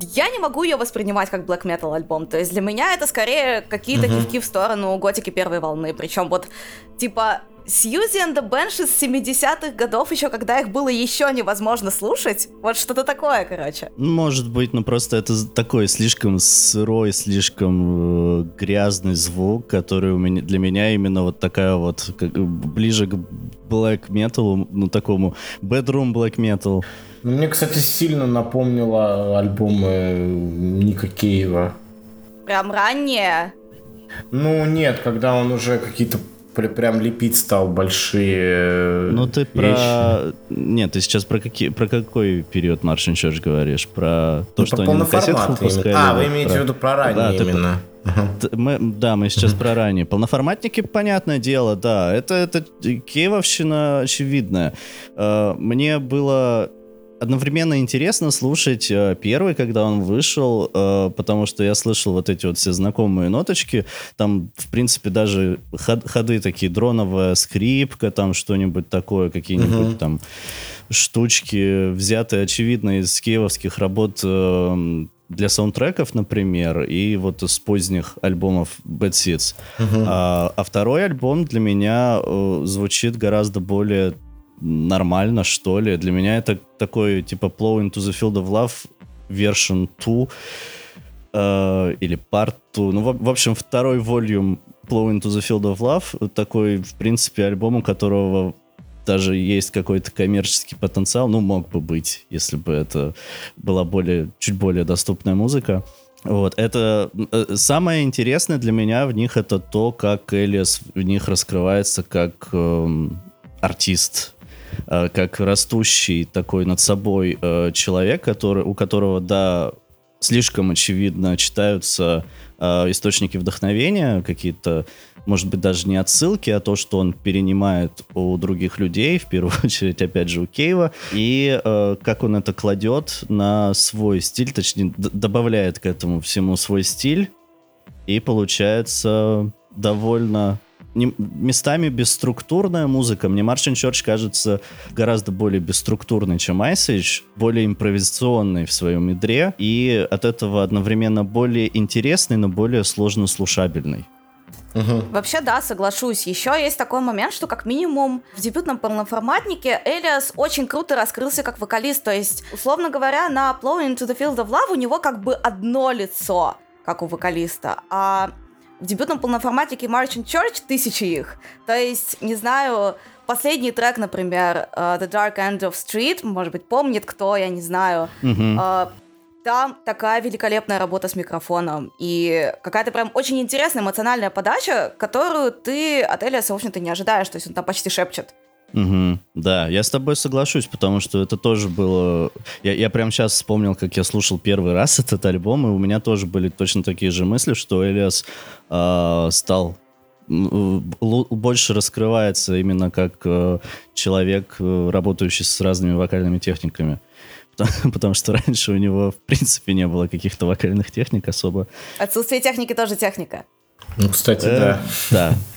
Я не могу ее воспринимать как Black Metal альбом. То есть для меня это скорее какие-то кивки в сторону готики первой волны. Причем вот, типа, Сьюзи and the Banshees 70-х годов, еще когда их было еще невозможно слушать. Вот что-то такое, короче. Ну, Может быть, но просто это такой слишком сырой, слишком э, грязный звук, который у меня, для меня именно вот такая вот, как, ближе к black metal, ну такому bedroom black metal. Ну, Мне, кстати, сильно напомнило альбомы Ника Кейва. Прям раннее. Ну, нет, когда он уже какие-то пр- прям лепить стал большие э, Ну ты вещи. про... Нет, ты сейчас про, какие... про какой период Martian Church говоришь? Про то, Ну, что про они на кассетах выпускали? А, вы имеете про- в виду про ранние Да, ты именно. Ага. Т- Мы, да, мы сейчас про ранее. Полноформатники, понятное дело, да. Это, это киевовщина очевидная. Э, Мне было одновременно интересно слушать э, первый, когда он вышел, э, потому что я слышал вот эти вот все знакомые ноточки. Там, в принципе, даже ход- ходы такие, дроновая скрипка, там что-нибудь такое, какие-нибудь там штучки, взятые, очевидно, из киевовских работ э, для саундтреков, например, и вот из поздних альбомов Bad Seeds. А, а второй альбом для меня э, звучит гораздо более нормально, что ли. Для меня это такой, типа, Plow into the Field of Love version 2 э, или Part 2. Ну, в, в общем, второй волюм Flow into the Field of Love, такой, в принципе, альбом, у которого даже есть какой-то коммерческий потенциал, ну, мог бы быть, если бы это была более, чуть более доступная музыка. Вот, это э, самое интересное для меня в них это то, как Элиас в них раскрывается как эм, артист, э, как растущий такой над собой э, человек, который, у которого, да, слишком очевидно читаются э, источники вдохновения, какие-то, может быть, даже не отсылки, а то, что он перенимает у других людей, в первую очередь, опять же, у Кейва, и э, как он это кладет на свой стиль, точнее, добавляет к этому всему свой стиль, и получается довольно не, местами бесструктурная музыка. Мне Марчин Чорч кажется гораздо более бесструктурной, чем Age, более импровизационной в своем ядре, и от этого одновременно более интересный, но более сложно слушабельный. Угу. Вообще, да, соглашусь. Еще есть такой момент, что как минимум в дебютном полноформатнике Элиас очень круто раскрылся как вокалист. То есть, условно говоря, на Blowing into the Field of Love у него как бы одно лицо, как у вокалиста. А в дебютном полноформатике Marching Church тысячи их. То есть, не знаю, последний трек, например, uh, The Dark End of Street, может быть, помнит кто, я не знаю. Mm-hmm. Там такая великолепная работа с микрофоном и какая-то прям очень интересная эмоциональная подача, которую ты от Элиаса, в общем-то, не ожидаешь, то есть он там почти шепчет. Угу, да, я с тобой соглашусь, потому что это тоже было... Я, я прямо сейчас вспомнил, как я слушал первый раз этот альбом, и у меня тоже были точно такие же мысли, что Элиас э, стал больше раскрывается именно как э, человек, э, работающий с разными вокальными техниками. Потому, потому что раньше у него, в принципе, не было каких-то вокальных техник особо. Отсутствие техники тоже техника. Ну, кстати, э, да. Да,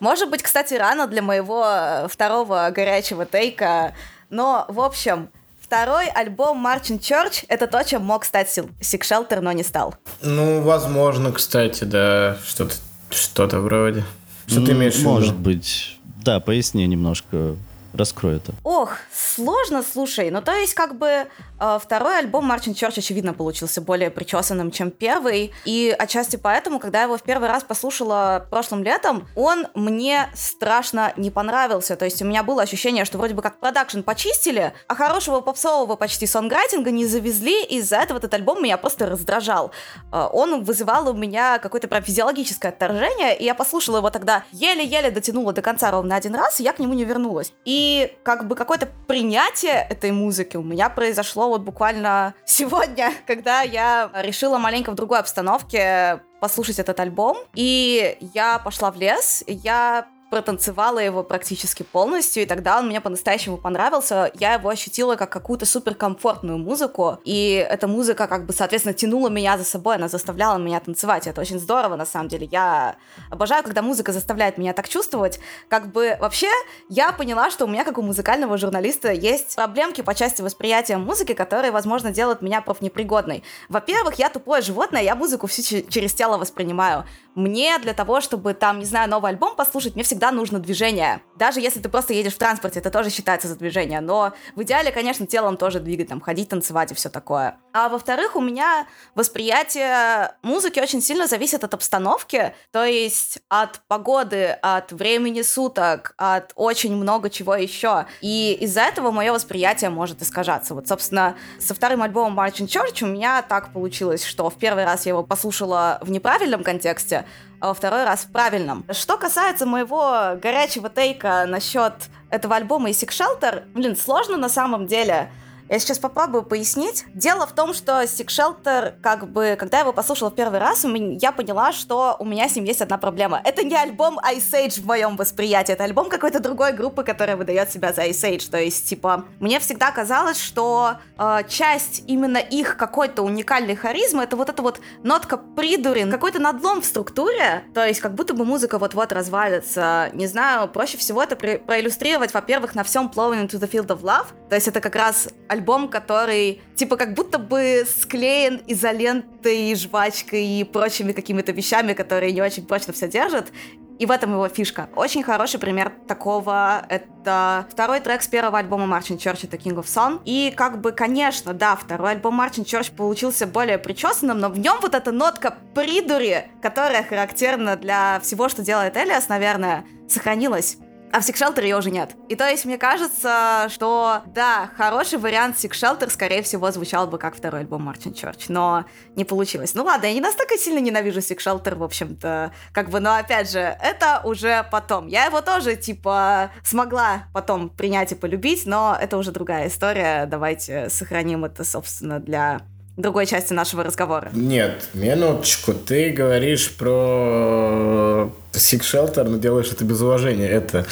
может быть, кстати, рано для моего э, второго горячего тейка, но, в общем, второй альбом Marching Church — это то, чем мог стать Sick Shelter, но не стал. Ну, возможно, кстати, да, что-то что вроде. Что ты имеешь в виду? Может быть. Да, поясни немножко Раскрой это. Ох, сложно, слушай. Ну, то есть, как бы, э, второй альбом Мартин Чорч, очевидно, получился более причесанным, чем первый. И отчасти поэтому, когда я его в первый раз послушала прошлым летом, он мне страшно не понравился. То есть, у меня было ощущение, что вроде бы как продакшн почистили, а хорошего попсового почти сонграйтинга не завезли, и из-за этого этот альбом меня просто раздражал. Э, он вызывал у меня какое-то прям физиологическое отторжение, и я послушала его тогда еле-еле дотянула до конца ровно один раз, и я к нему не вернулась. И и как бы какое-то принятие этой музыки у меня произошло вот буквально сегодня, когда я решила маленько в другой обстановке послушать этот альбом. И я пошла в лес, я протанцевала его практически полностью, и тогда он мне по-настоящему понравился. Я его ощутила как какую-то суперкомфортную музыку, и эта музыка как бы, соответственно, тянула меня за собой, она заставляла меня танцевать. Это очень здорово, на самом деле. Я обожаю, когда музыка заставляет меня так чувствовать. Как бы вообще я поняла, что у меня, как у музыкального журналиста, есть проблемки по части восприятия музыки, которые, возможно, делают меня профнепригодной. Во-первых, я тупое животное, я музыку всю через тело воспринимаю. Мне для того, чтобы там, не знаю, новый альбом послушать, мне всегда всегда нужно движение. Даже если ты просто едешь в транспорте, это тоже считается за движение. Но в идеале, конечно, телом тоже двигать, там, ходить, танцевать и все такое. А во-вторых, у меня восприятие музыки очень сильно зависит от обстановки, то есть от погоды, от времени суток, от очень много чего еще. И из-за этого мое восприятие может искажаться. Вот, собственно, со вторым альбомом Marching Church у меня так получилось, что в первый раз я его послушала в неправильном контексте, а во второй раз в правильном. Что касается моего горячего тейка насчет этого альбома и Sick Shelter, блин, сложно на самом деле. Я сейчас попробую пояснить. Дело в том, что Sick Shelter, как бы, когда я его послушала в первый раз, я поняла, что у меня с ним есть одна проблема. Это не альбом Ice Age в моем восприятии, это альбом какой-то другой группы, которая выдает себя за Ice Age. То есть, типа, мне всегда казалось, что э, часть именно их какой-то уникальной харизмы, это вот эта вот нотка придурин, какой-то надлом в структуре, то есть, как будто бы музыка вот-вот развалится. Не знаю, проще всего это проиллюстрировать, во-первых, на всем Plowing into the Field of Love, то есть это как раз альбом, который типа как будто бы склеен изолентой, жвачкой и прочими какими-то вещами, которые не очень прочно все держат. И в этом его фишка. Очень хороший пример такого — это второй трек с первого альбома Martin Church, это King of Sun. И как бы, конечно, да, второй альбом Martin Church получился более причесанным, но в нем вот эта нотка придури, которая характерна для всего, что делает Элиас, наверное, сохранилась. А в Shelter ее уже нет. И то есть мне кажется, что да, хороший вариант Shelter, скорее всего, звучал бы как второй альбом Мартин Чорч, но не получилось. Ну ладно, я не настолько сильно ненавижу Shelter, в общем-то, как бы, но опять же, это уже потом. Я его тоже, типа, смогла потом принять и полюбить, но это уже другая история. Давайте сохраним это, собственно, для другой части нашего разговора. Нет, минуточку. Ты говоришь про Sick Shelter, но делаешь это без уважения. Это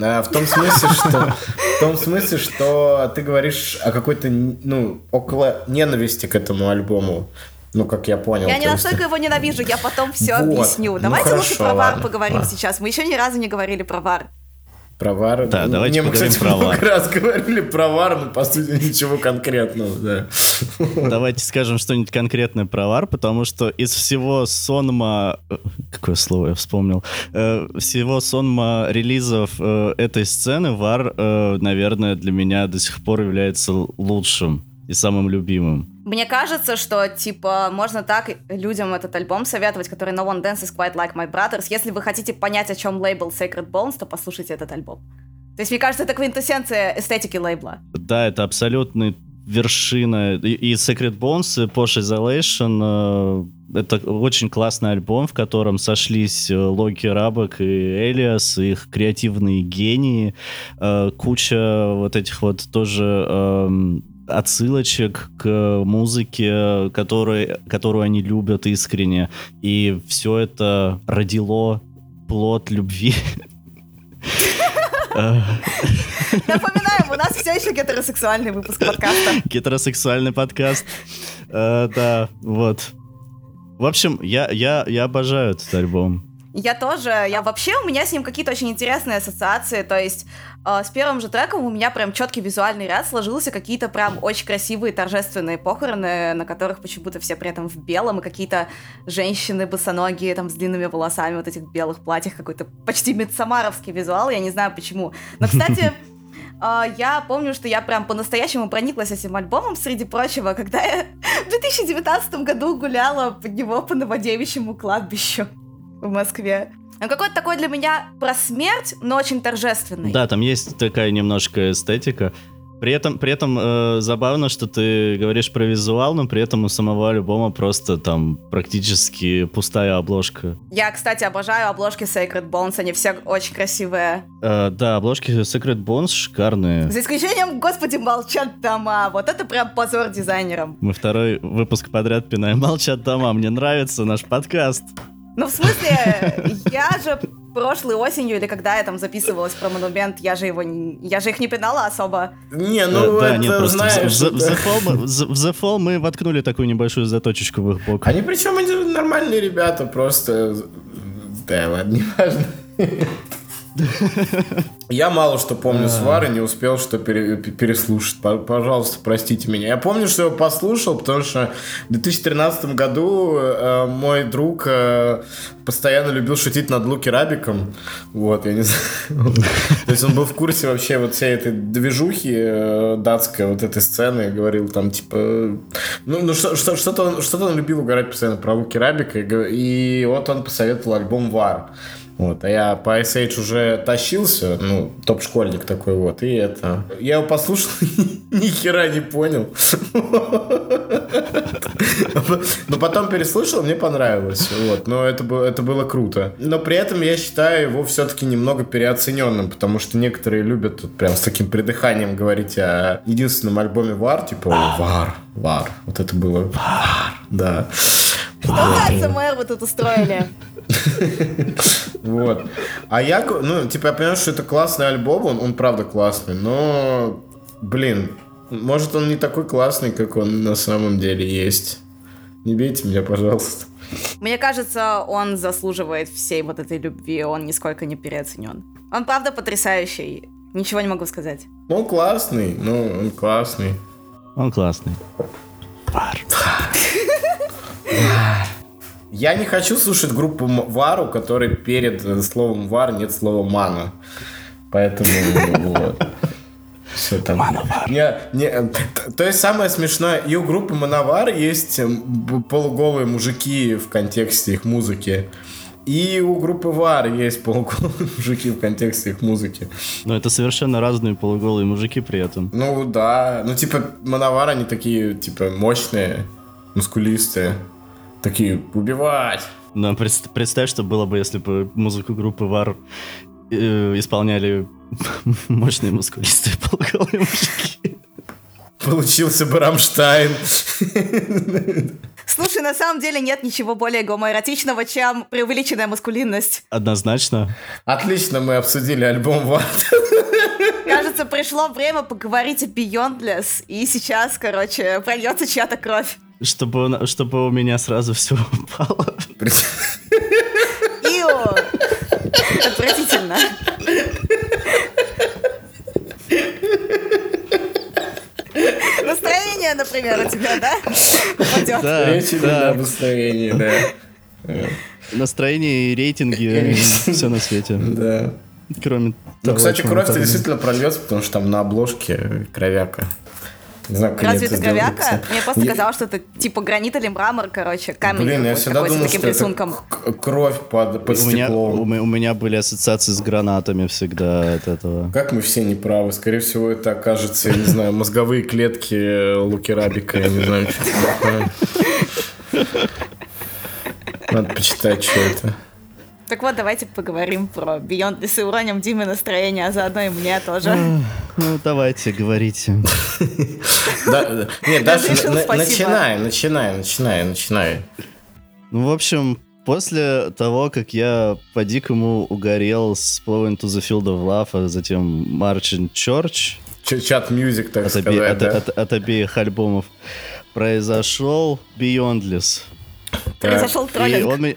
а, в том смысле, что в том смысле, что ты говоришь о какой-то, ну, около ненависти к этому альбому. Ну, как я понял. Я не настолько есть... его ненавижу, я потом все вот. объясню. Ну, Давайте ну, хорошо, лучше про вар поговорим ладно. сейчас. Мы еще ни разу не говорили про вар. Про вар. Да, давайте не, мы, кстати, про вар. раз говорили про вар, но по сути ничего конкретного, да. Давайте скажем что-нибудь конкретное про вар, потому что из всего сонма... Э, какое слово я вспомнил? Э, всего сонма релизов э, этой сцены вар, наверное, для меня до сих пор является лучшим и самым любимым. Мне кажется, что, типа, можно так людям этот альбом советовать, который No One Dances Quite Like My Brothers. Если вы хотите понять, о чем лейбл Sacred Bones, то послушайте этот альбом. То есть, мне кажется, это квинтэссенция эстетики лейбла. Да, это абсолютный вершина. И, Secret Bones, и Posh Isolation э, это очень классный альбом, в котором сошлись э, Локи Рабок и Элиас, их креативные гении. Э, куча вот этих вот тоже эм, отсылочек к музыке, который, которую они любят искренне. И все это родило плод любви. Напоминаем, у нас все еще гетеросексуальный выпуск подкаста. Гетеросексуальный подкаст. Э, да, вот. В общем, я, я, я обожаю этот альбом. Я тоже, я вообще, у меня с ним какие-то очень интересные ассоциации, то есть э, с первым же треком у меня прям четкий визуальный ряд сложился, какие-то прям очень красивые торжественные похороны, на которых почему-то все при этом в белом, и какие-то женщины босоногие там с длинными волосами, вот этих белых платьях, какой-то почти медсамаровский визуал, я не знаю почему. Но, кстати, Uh, я помню, что я прям по-настоящему прониклась этим альбомом, среди прочего, когда я в 2019 году гуляла под него по Новодевичьему кладбищу в Москве. Он какой-то такой для меня про смерть, но очень торжественный. Да, там есть такая немножко эстетика. При этом, при этом э, забавно, что ты говоришь про визуал, но при этом у самого альбома просто там практически пустая обложка. Я, кстати, обожаю обложки Sacred Bones, они все очень красивые. Э, да, обложки Sacred Bones шикарные. За исключением, господи, молчат дома. Вот это прям позор дизайнерам. Мы второй выпуск подряд пинаем молчат дома. Мне нравится наш подкаст. Ну, в смысле, я же прошлой осенью или когда я там записывалась про монумент, я же его не, я же их не пинала особо. Не, ну да, это, нет, просто знаешь... В, в, The Fall мы, в The Fall мы воткнули такую небольшую заточечку в их бок. Они причем они нормальные ребята, просто... Да, ладно, не важно. Я мало что помню Свары, не успел что пере, переслушать. Пожалуйста, простите меня. Я помню, что я послушал, потому что в 2013 году э, мой друг э, постоянно любил шутить над Луки Рабиком. Вот, я не знаю. То есть он был в курсе вообще вот всей этой движухи э, датской, вот этой сцены, говорил там, типа... Ну, ну что, что, что-то, он, что-то он любил угорать постоянно про Луки Рабика, и вот он посоветовал альбом «Вар». Вот, а я по Age уже тащился, ну, топ-школьник такой вот, и это... Я его послушал, ни хера не понял. Но потом переслушал, мне понравилось, вот, но это, было, это было круто. Но при этом я считаю его все-таки немного переоцененным, потому что некоторые любят тут прям с таким придыханием говорить о единственном альбоме Вар, типа Вар, Вар, вот это было Вар, да. Что за АСМР вы тут устроили? Вот. А я, ну, типа, я понимаю, что это классный альбом, он, он правда классный, но, блин, может, он не такой классный, как он на самом деле есть. Не бейте меня, пожалуйста. Мне кажется, он заслуживает всей вот этой любви, он нисколько не переоценен. Он правда потрясающий, ничего не могу сказать. Он классный, ну, он классный. Он классный. Вар. Я не хочу слушать группу Вар, у которой перед э, словом Вар нет слова Мана. Поэтому вот. Все там. Не, не, э, то есть самое смешное, и у группы Мановар есть э, полуголые мужики в контексте их музыки. И у группы Вар есть полуголые мужики в контексте их музыки. Но это совершенно разные полуголые мужики при этом. Ну да, ну типа Мановар, они такие, типа, мощные, мускулистые. Такие, убивать! Но представь, что было бы, если бы музыку группы Вар э, исполняли мощные мускулистые полуголые мужики. Получился бы Рамштайн. Слушай, на самом деле нет ничего более гомоэротичного, чем преувеличенная маскулинность. Однозначно. Отлично, мы обсудили альбом Ват. Кажется, пришло время поговорить о Beyondless, и сейчас, короче, прольется чья-то кровь. Чтобы, чтобы у меня сразу все упало. Ио! Отвратительно. Настроение, например, у тебя, да? Упадет. Да, Речь да. настроение, да. Настроение и рейтинги, все на свете. Да. Кроме Ну, кстати, кровь-то действительно прольется, потому что там на обложке кровяка. Не знаю, Разве это гравяка? Мне просто я... казалось, что это типа гранит или мрамор, короче, камень. Блин, я всегда думал, таким что рисунком. это кровь под, под у меня, у, у меня были ассоциации с гранатами всегда от этого. Как мы все неправы. Скорее всего, это окажется, я не знаю, мозговые клетки Луки Рабика, я не знаю, что Надо почитать, что это. Так вот, давайте поговорим про Beyond и уроним Диме настроение, а заодно и мне тоже. Ну, давайте, говорите. Нет, даже начинай, начинай, начинай, начинай. Ну, в общем, после того, как я по-дикому угорел с Flowing to the Field of Love, а затем Marching Church... Чат Music, так сказать, От обеих альбомов произошел Beyondless. Произошел троллинг.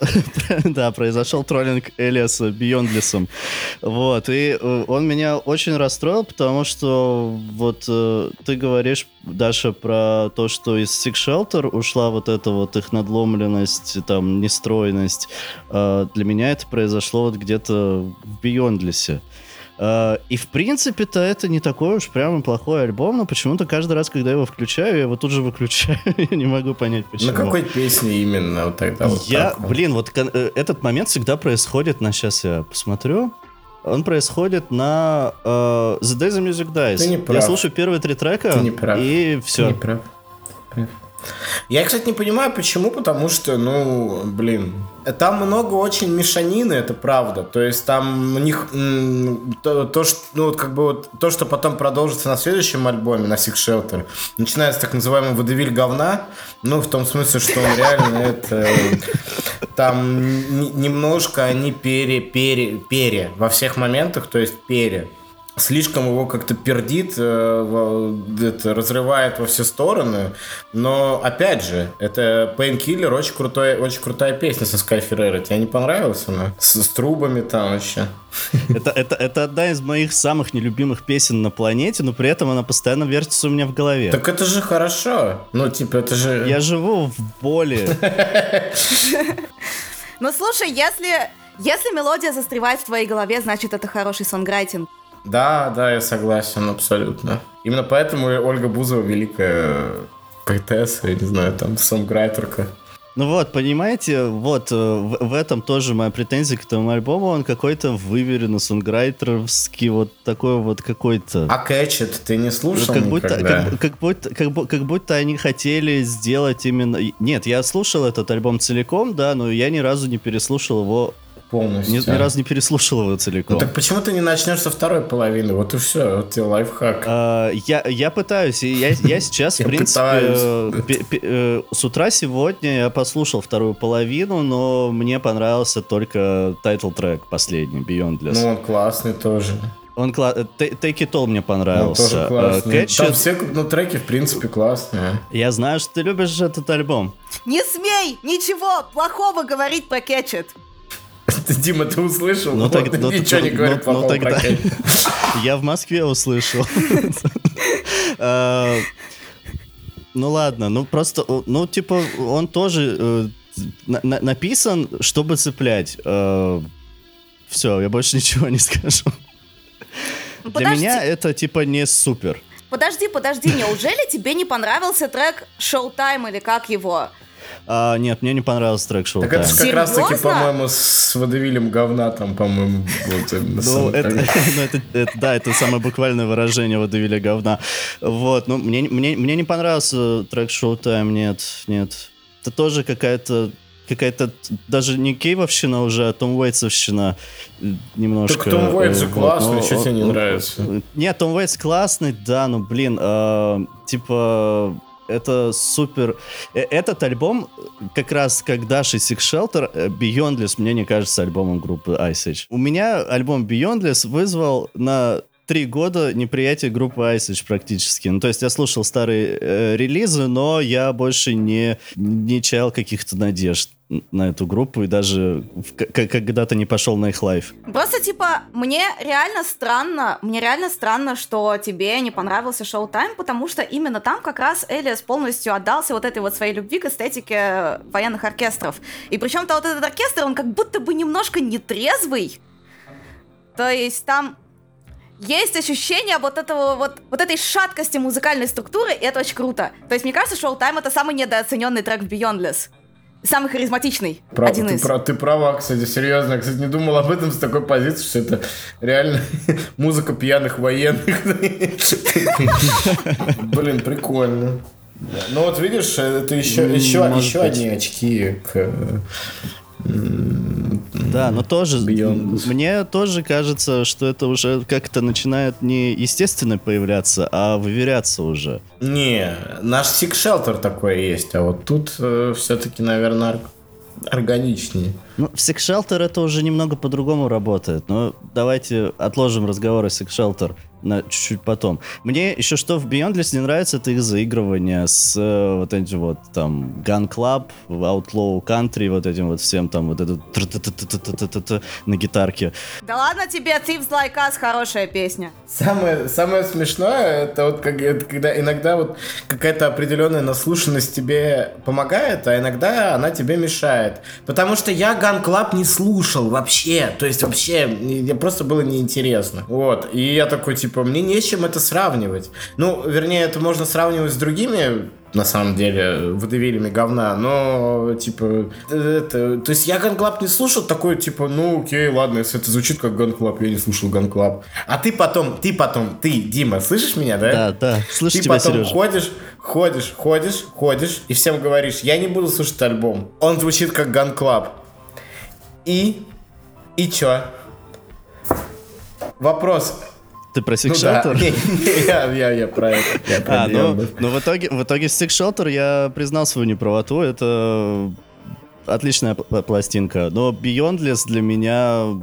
да, произошел троллинг Элиаса Биондлисом. Вот, и э, он меня очень расстроил, потому что вот э, ты говоришь, Даша, про то, что из Sick Shelter ушла вот эта вот их надломленность, там, нестройность. Э, для меня это произошло вот где-то в Биондлисе. Uh, и в принципе-то это не такой уж прямо плохой альбом, но почему-то каждый раз, когда я его включаю, я его тут же выключаю. я не могу понять, почему. На какой песне именно вот тогда? Вот я, так, блин, вот э, этот момент всегда происходит на сейчас я посмотрю. Он происходит на uh, The Day the Music Dies. Ты не прав. Я слушаю первые три трека, Ты не прав. и все. Ты не прав. Я, кстати, не понимаю, почему, потому что, ну, блин, там много очень мешанины, это правда. То есть там у них то, то что, ну, как бы вот, то, что потом продолжится на следующем альбоме, на Six Shelter, начинается так называемый водевиль говна, ну, в том смысле, что он реально это... Там немножко они пере, пере, пере во всех моментах, то есть пере слишком его как-то пердит, э, это, разрывает во все стороны. Но, опять же, это Painkiller, очень, крутой, очень крутая песня со Sky Ferreira. Тебе не понравилась она? С, с трубами там вообще. Это, это, это одна из моих самых нелюбимых песен на планете, но при этом она постоянно вертится у меня в голове. Так это же хорошо. Ну, типа, это же... Я живу в боли. Ну, слушай, если, если мелодия застревает в твоей голове, значит, это хороший сонграйтинг. Да, да, я согласен абсолютно. Именно поэтому Ольга Бузова великая поэтесса, я не знаю, там, сонграйтерка. Ну вот, понимаете, вот э, в, в этом тоже моя претензия к этому альбому, он какой-то выверенно сонграйтеровский, вот такой вот какой-то... А Catch It ты не слушал как будто, как, как, будто, как, как будто они хотели сделать именно... Нет, я слушал этот альбом целиком, да, но я ни разу не переслушал его полностью. Ни, ни разу не переслушал его целиком. Ну так почему ты не начнешь со второй половины? Вот и все, вот тебе лайфхак. А, я, я пытаюсь, я, я сейчас, в принципе, э, с утра сегодня я послушал вторую половину, но мне понравился только title track последний, Beyondless. Ну он классный тоже. Он кла... Take It All мне понравился. Ну, тоже классный. Catch Там все ну, треки, в принципе, классные. Я знаю, что ты любишь этот альбом. Не смей ничего плохого говорить про Catch It. Дима, ты услышал? Ну, так, ну, Ничего не говори ну, ну, тогда... Я в Москве услышал. А, ну ладно, ну просто, ну типа он тоже э, на- на- написан, чтобы цеплять. Э, все, я больше ничего не скажу. Для Подожди. меня это типа не супер. Подожди, подожди, неужели тебе не понравился трек Showtime или как его? А, нет, мне не понравился трек шоу Так это же как раз таки, по-моему, с водевилем говна там, по-моему, вот, э, Ну, ну, это- да, это самое буквальное выражение водовиля говна. Вот, ну, мне, мне, мне не понравился трек Showtime, нет, нет. Это тоже какая-то какая-то даже не кейвовщина уже, а Том Уэйтсовщина немножко. Так Том Уэйтс же э, вот, классный, но- чё тебе не ну, нравится? Нет, Том Уэйтс классный, да, ну, блин, э, типа, это супер... Э, Этот альбом, как раз как Даша Six Shelter, э, Beyondless мне не кажется альбомом группы Ice Age. У меня альбом Beyondless вызвал на три года неприятие группы Ice Age практически. Ну, то есть я слушал старые э, релизы, но я больше не, не чаял каких-то надежд на эту группу и даже когда-то не пошел на их лайф. Просто, типа, мне реально странно, мне реально странно, что тебе не понравился Showtime, потому что именно там как раз Элиас полностью отдался вот этой вот своей любви к эстетике военных оркестров. И причем-то вот этот оркестр, он как будто бы немножко нетрезвый. То есть там есть ощущение вот этого вот, вот этой шаткости музыкальной структуры, и это очень круто. То есть мне кажется, Showtime это самый недооцененный трек в Beyondless. Самый харизматичный. Прав- один ты, из. прав- ты права, кстати, серьезно. Я, кстати, не думал об этом с такой позиции, что это реально музыка пьяных военных. Блин, прикольно. Ну вот видишь, это еще, еще, еще одни очки к... э, Да, но тоже Beyond. мне тоже кажется, что это уже как-то начинает не естественно появляться, а выверяться уже. Не, наш Six Shelter такой есть, а вот тут все-таки, наверное, органичнее. Ну, в Six Shelter это уже немного по-другому работает, но давайте отложим разговор о Six Shelter на чуть-чуть потом. Мне еще что в Beyondless не нравится, это их заигрывание с э, вот этим вот там Gun Club, Outlaw Country, вот этим вот всем там вот это на гитарке. Да ладно тебе, Thieves Like Us хорошая песня. Самое, самое смешное, это вот как, это когда иногда вот какая-то определенная наслушанность тебе помогает, а иногда она тебе мешает. Потому что я Gun Club не слушал вообще. То есть вообще, мне просто было неинтересно. Вот. И я такой, типа, мне не с чем это сравнивать. Ну, вернее, это можно сравнивать с другими на самом деле, водевилями говна, но, типа, это, то есть я Club не слушал, такой, типа, ну, окей, ладно, если это звучит как Club, я не слушал Club. А ты потом, ты потом, ты, Дима, слышишь меня, да? Да, да, слышу Ты тебя, потом Сережа. ходишь, ходишь, ходишь, ходишь, и всем говоришь, я не буду слушать альбом. Он звучит как Club. И, и чё? Вопрос. Ты про Six Ну да, я, я, я про это. Я про А, ну, ну в итоге, в итоге Shelter я признал свою неправоту, это отличная пл- пластинка, но Beyondless для меня,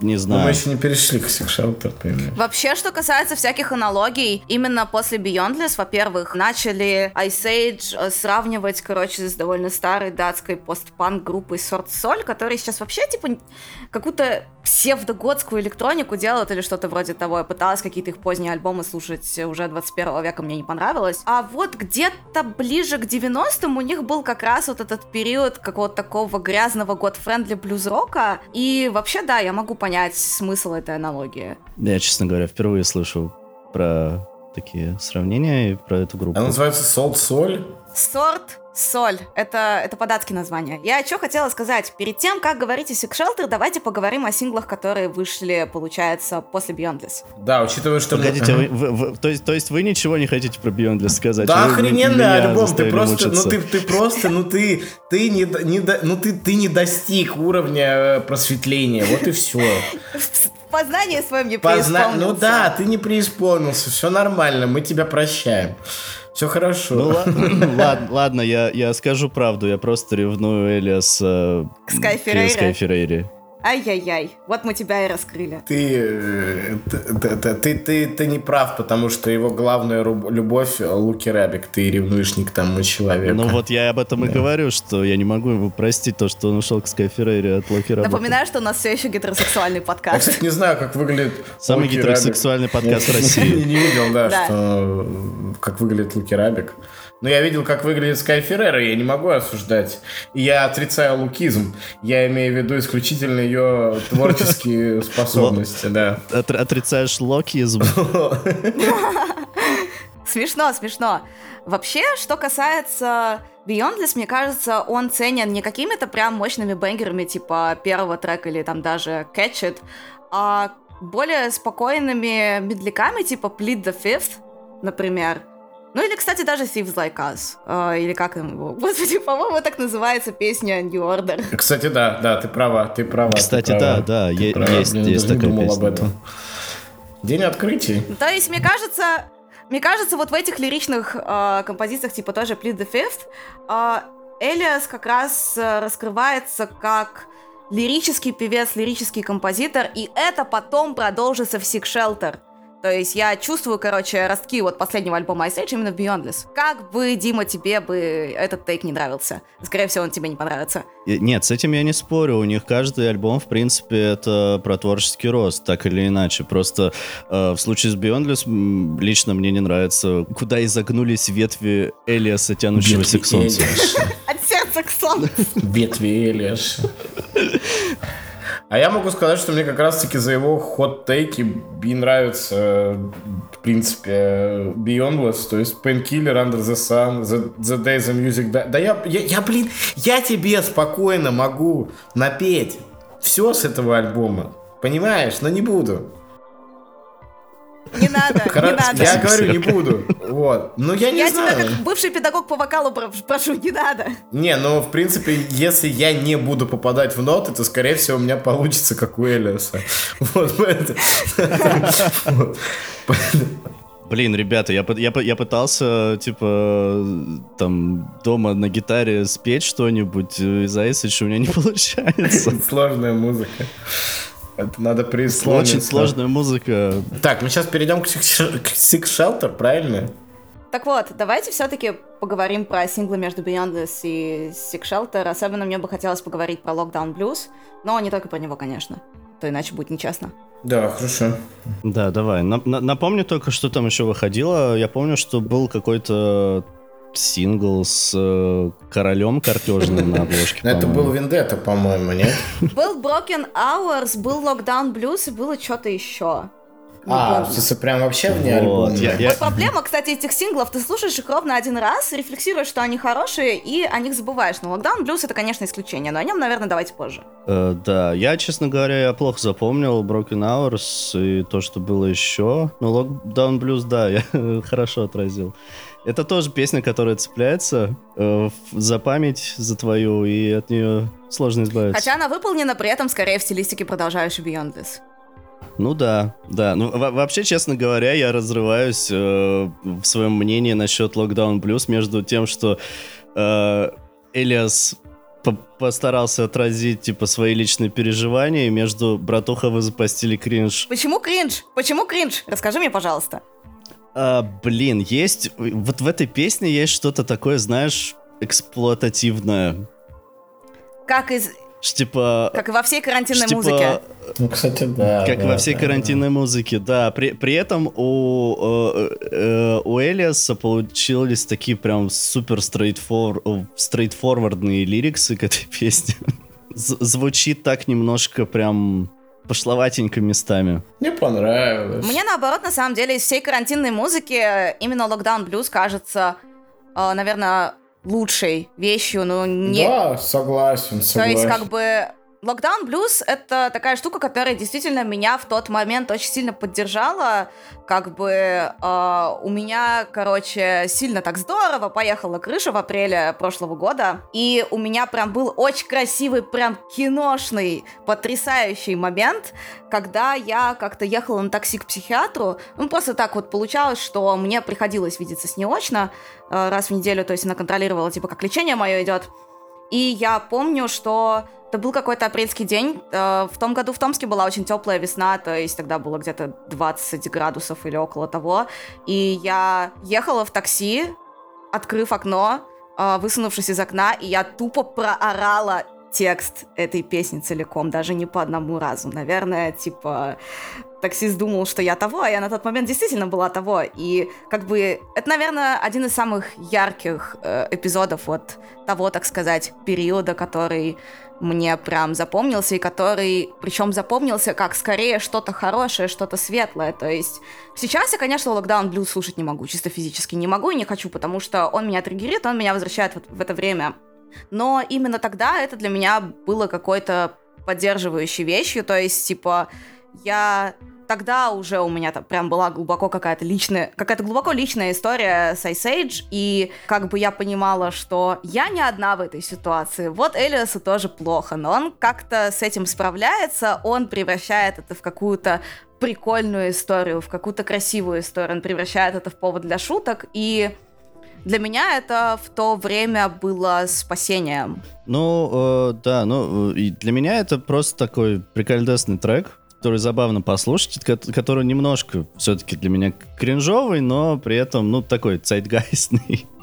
не Но знаю. мы еще не перешли к Shelter, понимаешь? Вообще, что касается всяких аналогий, именно после Beyondless, во-первых, начали Iceage э, сравнивать, короче, с довольно старой датской постпанк группой Sort Sol, которые сейчас вообще, типа, какую-то псевдоготскую электронику делают или что-то вроде того. Я пыталась какие-то их поздние альбомы слушать уже 21 века, мне не понравилось. А вот где-то ближе к 90-м у них был как раз вот этот период какого-то такого грязного goth-friendly блюз-рока. И вообще, да, я могу понять смысл этой аналогии. Я, честно говоря, впервые слышу про такие сравнения и про эту группу. Она называется Salt Soul. Сорт соль. Это, это по-датски название. Я что хотела сказать. Перед тем, как говорить о Sick Shelter, давайте поговорим о синглах, которые вышли, получается, после Beyondless. Да, учитывая, что... мы- Погодите, Ага. вы- вы- вы- то, есть, то есть вы ничего не хотите про Beyondless сказать? Да Вы охрененный меня альбом, ты просто, ну мучиться. ты, ты просто, ну ты, ты не, не, ну ты, ты не достиг уровня э, просветления, вот и все. В познании своем не Позна... Ну да, ты не преисполнился, все нормально, мы тебя прощаем. Все хорошо. Ну ла- ладно, ладно, я, я скажу правду, я просто ревную К Sky Ferreira? Sky Ferreira. Ай-яй-яй. Вот мы тебя и раскрыли. Ты, э, т- т- т- ты, ты, ты не прав, потому что его главная любовь э, Луки Рабик, ты ревнуешь не к тому человеку. Ну вот я об этом и говорю, что я не могу его простить, то, что он ушел к Ferreira от Локи Раба. Напоминаю, что у нас все еще гетеросексуальный Я, подкаст. кстати, не знаю, как выглядит Самый Луки гетеросексуальный Рабик. подкаст Я России. Не, видел, да, Да. что как выглядит Луки Рабик. Но я видел, как выглядит Скай Феррера, я не могу осуждать. Я отрицаю лукизм. Я имею в виду исключительно ее творческие способности, да. Отрицаешь локизм? Смешно, смешно. Вообще, что касается Beyondless, мне кажется, он ценен не какими-то прям мощными бенгерами, типа первого трека или там даже Catch It, а более спокойными медляками, типа Plead the Fifth, например. Ну или, кстати, даже Thieves Like Us. Э, или как его? Господи, по-моему, так называется песня New Order. Кстати, да, да, ты права, ты права. Кстати, ты да, да, ты права. есть, Блин, есть такая думал песня. об этом. День открытий. То есть, мне кажется, мне кажется, вот в этих лиричных э, композициях, типа тоже Plead the Fifth, э, Элиас как раз э, раскрывается как лирический певец, лирический композитор, и это потом продолжится в Sick Shelter. То есть я чувствую, короче, ростки вот последнего альбома Ice Age именно в Beyondless. Как бы, Дима, тебе бы этот тейк не нравился? Скорее всего, он тебе не понравится. Нет, с этим я не спорю. У них каждый альбом, в принципе, это про творческий рост, так или иначе. Просто э, в случае с Beyondless лично мне не нравится, куда изогнулись ветви Элиаса, тянущегося ветви к солнцу. От сердца к солнцу. Ветви Элиаса. А я могу сказать, что мне как раз-таки за его хот-тейки би нравится, в принципе, Beyondless, то есть Painkiller, Under the Sun, The, the Day the Music... Да, да я, я, я, блин, я тебе спокойно могу напеть все с этого альбома, понимаешь, но не буду. Не надо, не надо. Я говорю, не буду. Вот. Ну, я не я знаю. Я тебя как бывший педагог по вокалу прошу, не надо. Не, ну, в принципе, если я не буду попадать в ноты, то, скорее всего, у меня получится, как у Элиаса. Вот, Блин, ребята, я, я, я пытался, типа, там, дома на гитаре спеть что-нибудь из Айсича, у меня не получается. Сложная музыка. Это надо прислониться. Очень сложная музыка. Так, мы сейчас перейдем к Six Shelter, правильно? Так вот, давайте все-таки поговорим про синглы между Beyondless и Six Shelter. Особенно мне бы хотелось поговорить про Lockdown Blues, но не только про него, конечно. То иначе будет нечестно. Да, хорошо. Да, давай. На на напомню только, что там еще выходило. Я помню, что был какой-то сингл с э, королем картежным на обложке. Это был Вендетта, по-моему, нет? Был Broken Hours, был Lockdown Blues и было что-то еще. А, смысле, прям вообще вне вот, альбома. Я, Вот проблема, кстати, этих синглов. Ты слушаешь их ровно один раз, рефлексируешь, что они хорошие, и о них забываешь. Но Lockdown Blues это, конечно, исключение, но о нем, наверное, давайте позже. Э, да, я, честно говоря, я плохо запомнил Broken Hours и то, что было еще. Но Lockdown Blues, да, я хорошо отразил. Это тоже песня, которая цепляется э, за память, за твою, и от нее сложно избавиться. Хотя она выполнена при этом скорее в стилистике продолжающей Beyond This. Ну да, да. Ну вообще, честно говоря, я разрываюсь э, в своем мнении насчет Lockdown Blues между тем, что э, Элиас по постарался отразить типа свои личные переживания, между братуха вы запостили кринж. Почему кринж? Почему кринж? Расскажи мне, пожалуйста. А, блин, есть вот в этой песне есть что-то такое, знаешь, эксплуатативное. Как из типа... Как и во всей карантинной типа, музыке. Ну, кстати, да. Как да, во всей да, карантинной да. музыке, да. При, при этом у, э, э, у Элиаса получились такие прям супер стрейтфорвардные лириксы к этой песне. Звучит так немножко прям пошловатенько местами. Мне понравилось. Мне наоборот, на самом деле, из всей карантинной музыки именно Lockdown Blues кажется, э, наверное, лучшей вещью, но не... Да, согласен, согласен. То есть, как бы, Lockdown Blues — это такая штука, которая действительно меня в тот момент очень сильно поддержала. Как бы э, у меня, короче, сильно так здорово поехала крыша в апреле прошлого года. И у меня прям был очень красивый, прям киношный, потрясающий момент, когда я как-то ехала на такси к психиатру. Ну, просто так вот получалось, что мне приходилось видеться с ней очно э, раз в неделю. То есть она контролировала, типа, как лечение мое идет. И я помню, что это был какой-то апрельский день. В том году в Томске была очень теплая весна, то есть тогда было где-то 20 градусов или около того. И я ехала в такси, открыв окно, высунувшись из окна, и я тупо проорала текст этой песни целиком, даже не по одному разу. Наверное, типа, таксист думал, что я того, а я на тот момент действительно была того. И как бы это, наверное, один из самых ярких э, эпизодов вот того, так сказать, периода, который мне прям запомнился, и который, причем запомнился как скорее что-то хорошее, что-то светлое. То есть сейчас я, конечно, локдаун блюз слушать не могу, чисто физически не могу и не хочу, потому что он меня триггерит, он меня возвращает в, в это время. Но именно тогда это для меня было какой-то поддерживающей вещью, то есть, типа, я тогда уже у меня там прям была глубоко какая-то личная, какая-то глубоко личная история с Ice Age, и как бы я понимала, что я не одна в этой ситуации. Вот Элиасу тоже плохо, но он как-то с этим справляется, он превращает это в какую-то прикольную историю, в какую-то красивую историю, он превращает это в повод для шуток, и для меня это в то время было спасением. Ну, э, да, ну, и для меня это просто такой прикольдесный трек, который забавно послушать, который немножко все-таки для меня кринжовый, но при этом, ну, такой цайтгайстный.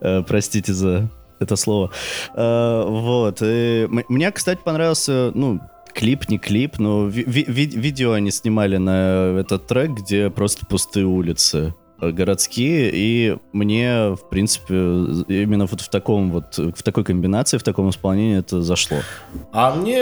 Э, простите за это слово. Э, вот. И мне, кстати, понравился, ну, клип, не клип, но ви ви видео они снимали на этот трек, где просто пустые улицы. Э, городские, и мне, в принципе, именно вот в таком вот, в такой комбинации, в таком исполнении это зашло. А мне,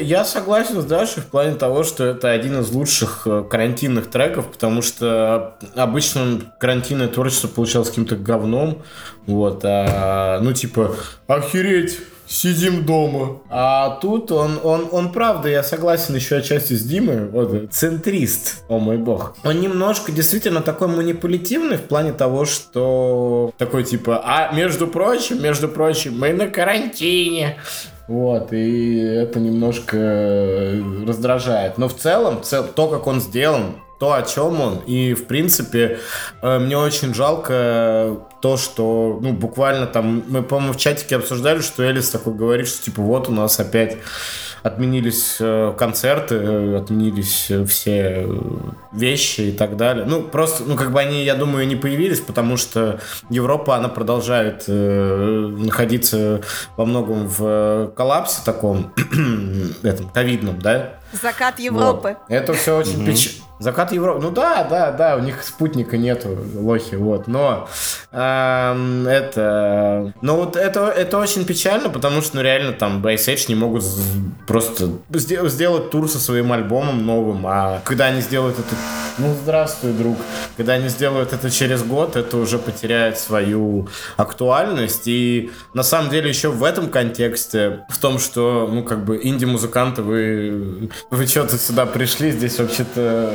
я согласен с Дашей в плане того, что это один из лучших э, карантинных треков, потому что обычно карантинное творчество получалось каким-то говном, вот, а, ну, типа, охереть, сидим дома. А тут он, он, он правда, я согласен еще отчасти с Димой, вот, центрист, о мой бог. Он немножко действительно такой манипулятивный в плане того, что такой типа, а между прочим, между прочим, мы на карантине. Вот, и это немножко раздражает. Но в целом, то, как он сделан, то, о чем он. И, в принципе, э, мне очень жалко то, что, ну, буквально там, мы, по-моему, в чатике обсуждали, что Элис такой говорит, что, типа, вот у нас опять отменились э, концерты, э, отменились все вещи и так далее. Ну, просто, ну, как бы они, я думаю, не появились, потому что Европа, она продолжает находиться во многом в коллапсе таком, этом, ковидном, да? Закат Европы. Вот. Это все очень печально. Закат Европы. Ну да, да, да, у них спутника нету, лохи, вот. Но эм, это... Ну вот это, это очень печально, потому что, ну реально, там, Base Age не могут просто сделать тур со своим альбомом новым, а когда они сделают это... Ну, здравствуй, друг. Когда они сделают это через год, это уже потеряет свою актуальность. И на самом деле еще в этом контексте, в том, что, ну, как бы инди-музыканты, вы, вы что-то сюда пришли, здесь вообще-то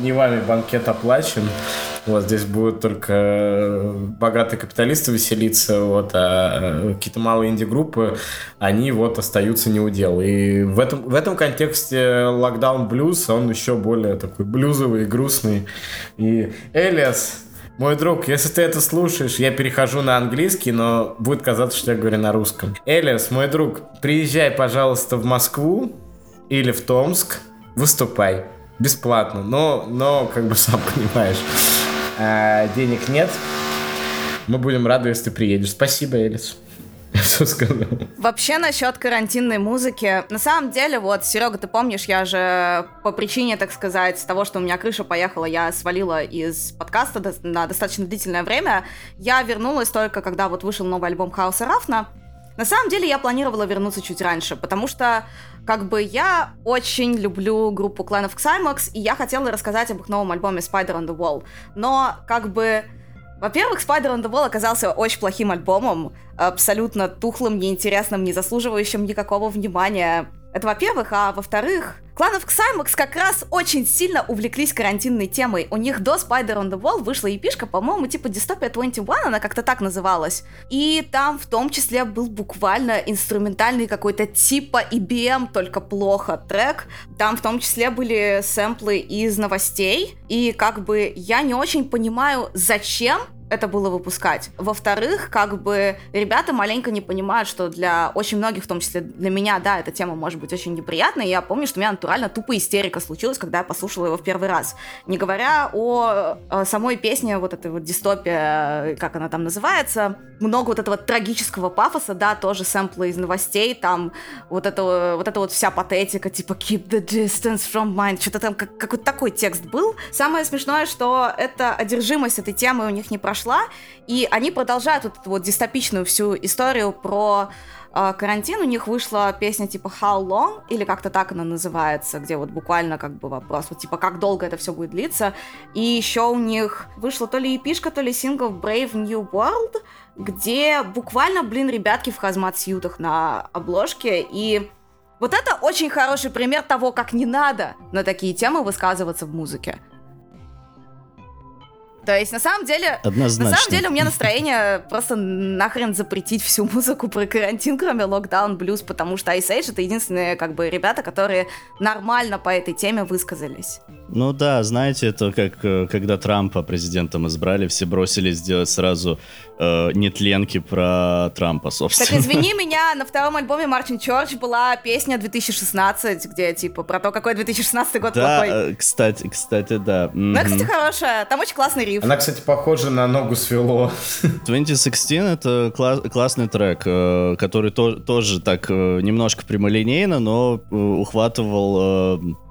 не вами банкет оплачен. Вот здесь будут только богатые капиталисты веселиться, вот, а какие-то малые инди-группы, они вот остаются не у дел. И в этом, в этом контексте локдаун блюз, он еще более такой блюзовый и грустный. И Элиас, мой друг, если ты это слушаешь, я перехожу на английский, но будет казаться, что я говорю на русском. Элиас, мой друг, приезжай, пожалуйста, в Москву или в Томск, выступай бесплатно, но, но как бы сам понимаешь, а, денег нет. Мы будем рады, если ты приедешь. Спасибо, Элис. Все сказал. Вообще насчет карантинной музыки. На самом деле, вот, Серега, ты помнишь, я же по причине, так сказать, того, что у меня крыша поехала, я свалила из подкаста на достаточно длительное время. Я вернулась только, когда вот вышел новый альбом Хауса Рафна. На самом деле я планировала вернуться чуть раньше, потому что как бы я очень люблю группу of Xymox, и я хотела рассказать об их новом альбоме Spider on the Wall. Но как бы во-первых, Spider on the Wall оказался очень плохим альбомом, абсолютно тухлым, неинтересным, не заслуживающим никакого внимания. Это во-первых, а во-вторых, Кланов Ксаймакс как раз очень сильно увлеклись карантинной темой. У них до Spider on the Wall вышла эпишка, по-моему, типа Dystopia 21, она как-то так называлась. И там в том числе был буквально инструментальный какой-то типа EBM, только плохо трек. Там в том числе были сэмплы из новостей. И как бы я не очень понимаю, зачем это было выпускать. Во-вторых, как бы ребята маленько не понимают, что для очень многих, в том числе для меня, да, эта тема может быть очень неприятной. Я помню, что у меня натурально тупая истерика случилась, когда я послушала его в первый раз. Не говоря о, о самой песне, вот этой вот дистопия, как она там называется, много вот этого трагического пафоса, да, тоже сэмплы из новостей, там вот это вот, это вот вся патетика, типа keep the distance from mine, что-то там как, какой-то такой текст был. Самое смешное, что эта одержимость этой темы у них не прошла, и они продолжают вот эту вот дистопичную всю историю про э, карантин. У них вышла песня типа How Long, или как-то так она называется, где вот буквально как бы вопрос, вот типа как долго это все будет длиться. И еще у них вышла то ли эпишка, то ли сингл Brave New World, где буквально, блин, ребятки в хазмат-сьютах на обложке, и вот это очень хороший пример того, как не надо на такие темы высказываться в музыке. То есть, на самом деле, Однозначно. на самом деле у меня настроение просто нахрен запретить всю музыку про карантин, кроме Lockdown Blues, потому что Ice Age это единственные, как бы, ребята, которые нормально по этой теме высказались. Ну да, знаете, это как э, когда Трампа президентом избрали, все бросились делать сразу э, нетленки про Трампа, собственно. Так извини меня, на втором альбоме Мартин Чорч была песня 2016, где типа про то, какой 2016 год Да, плохой. э, кстати, кстати, да. Ну, кстати, Мгм. хорошая. Там очень классный риф. Она, кстати, похожа на ногу свело. 2016 это кла- классный трек, э, который то- тоже так немножко прямолинейно, но ухватывал э,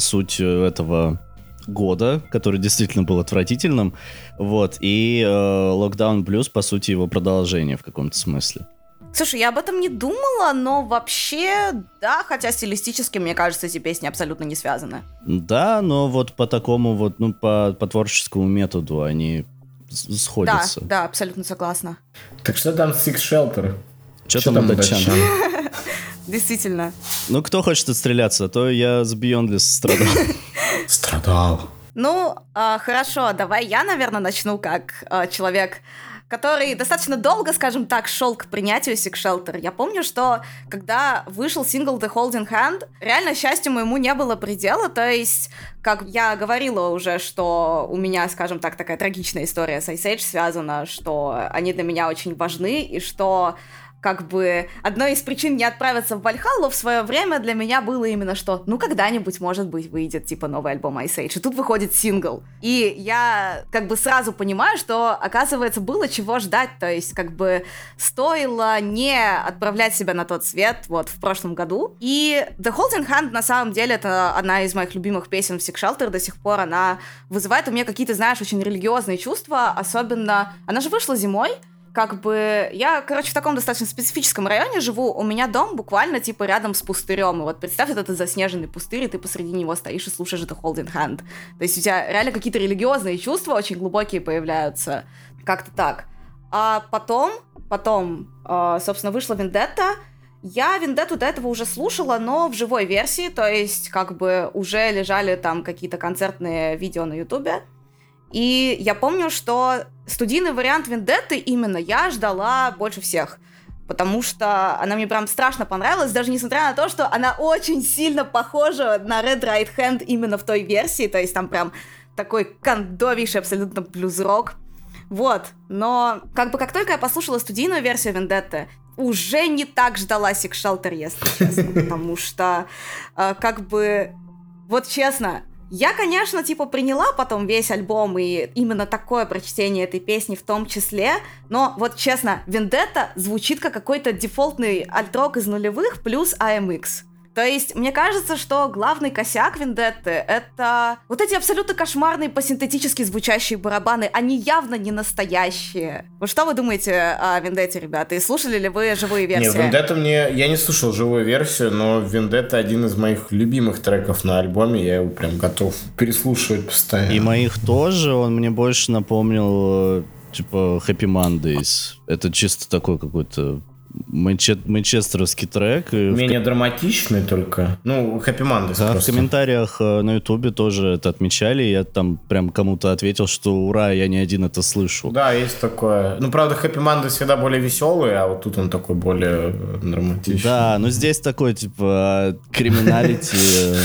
суть э, этого года, который действительно был отвратительным. Вот, и э, Lockdown Blues, по сути, его продолжение в каком-то смысле. Слушай, я об этом не думала, но вообще, да, хотя стилистически, мне кажется, эти песни абсолютно не связаны. Да, но вот по такому вот, ну, по, по творческому методу они с- Да, сходятся. да, абсолютно согласна. Так что там Six Shelter? Что Чё там у датчан? Действительно. Ну, кто хочет отстреляться, то я с Beyondless страдал. Страдал. Ну, а, хорошо, давай я, наверное, начну как а, человек, который достаточно долго, скажем так, шел к принятию Sick Shelter. Я помню, что когда вышел сингл The Holding Hand, реально счастью моему не было предела, то есть, как я говорила уже, что у меня, скажем так, такая трагичная история с Ice Age связана, что они для меня очень важны, и что как бы одной из причин не отправиться в Вальхаллу в свое время для меня было именно что, ну, когда-нибудь, может быть, выйдет, типа, новый альбом Ice Age, и тут выходит сингл. И я, как бы, сразу понимаю, что, оказывается, было чего ждать, то есть, как бы, стоило не отправлять себя на тот свет, вот, в прошлом году. И The Holding Hand, на самом деле, это одна из моих любимых песен в Sick Shelter. До сих пор, она вызывает у меня какие-то, знаешь, очень религиозные чувства, особенно... Она же вышла зимой, как бы я, короче, в таком достаточно специфическом районе живу. У меня дом буквально типа рядом с пустырем. И вот представь, это заснеженный пустырь, и ты посреди него стоишь и слушаешь это Holding Hand. То есть у тебя реально какие-то религиозные чувства очень глубокие появляются. Как-то так. А потом, потом, э, собственно, вышла Вендетта. Я Вендетту до этого уже слушала, но в живой версии, то есть как бы уже лежали там какие-то концертные видео на Ютубе. И я помню, что студийный вариант Вендетты именно я ждала больше всех. Потому что она мне прям страшно понравилась, даже несмотря на то, что она очень сильно похожа на Red Right Hand именно в той версии. То есть там прям такой кондовейший абсолютно блюз-рок. Вот, но как бы как только я послушала студийную версию Вендетты, уже не так ждала Shelter, если честно, потому что э, как бы, вот честно, я, конечно, типа приняла потом весь альбом и именно такое прочтение этой песни в том числе, но вот честно, Вендетта звучит как какой-то дефолтный альтрок из нулевых плюс AMX. То есть, мне кажется, что главный косяк Вендетты — это вот эти абсолютно кошмарные посинтетически звучащие барабаны. Они явно не настоящие. Вот что вы думаете о Вендетте, ребята? И слушали ли вы живые версии? Не, Вендетта мне... Я не слушал живую версию, но Вендетта один из моих любимых треков на альбоме. Я его прям готов переслушивать постоянно. И моих тоже, он мне больше напомнил, э, типа, Happy Mondays. Это чисто такой какой-то манче- манчестеровский трек. В Менее драматичный только. Ну, Happy Mondays Да, в комментариях э, на Ютубе тоже это отмечали. Я там прям кому-то ответил, что ура, я не один это слышу. Да, есть такое. Ну, правда, Happy Mondays всегда более веселый, а вот тут он такой более э, драматичный. Да, но здесь такой, типа, криминалити. э,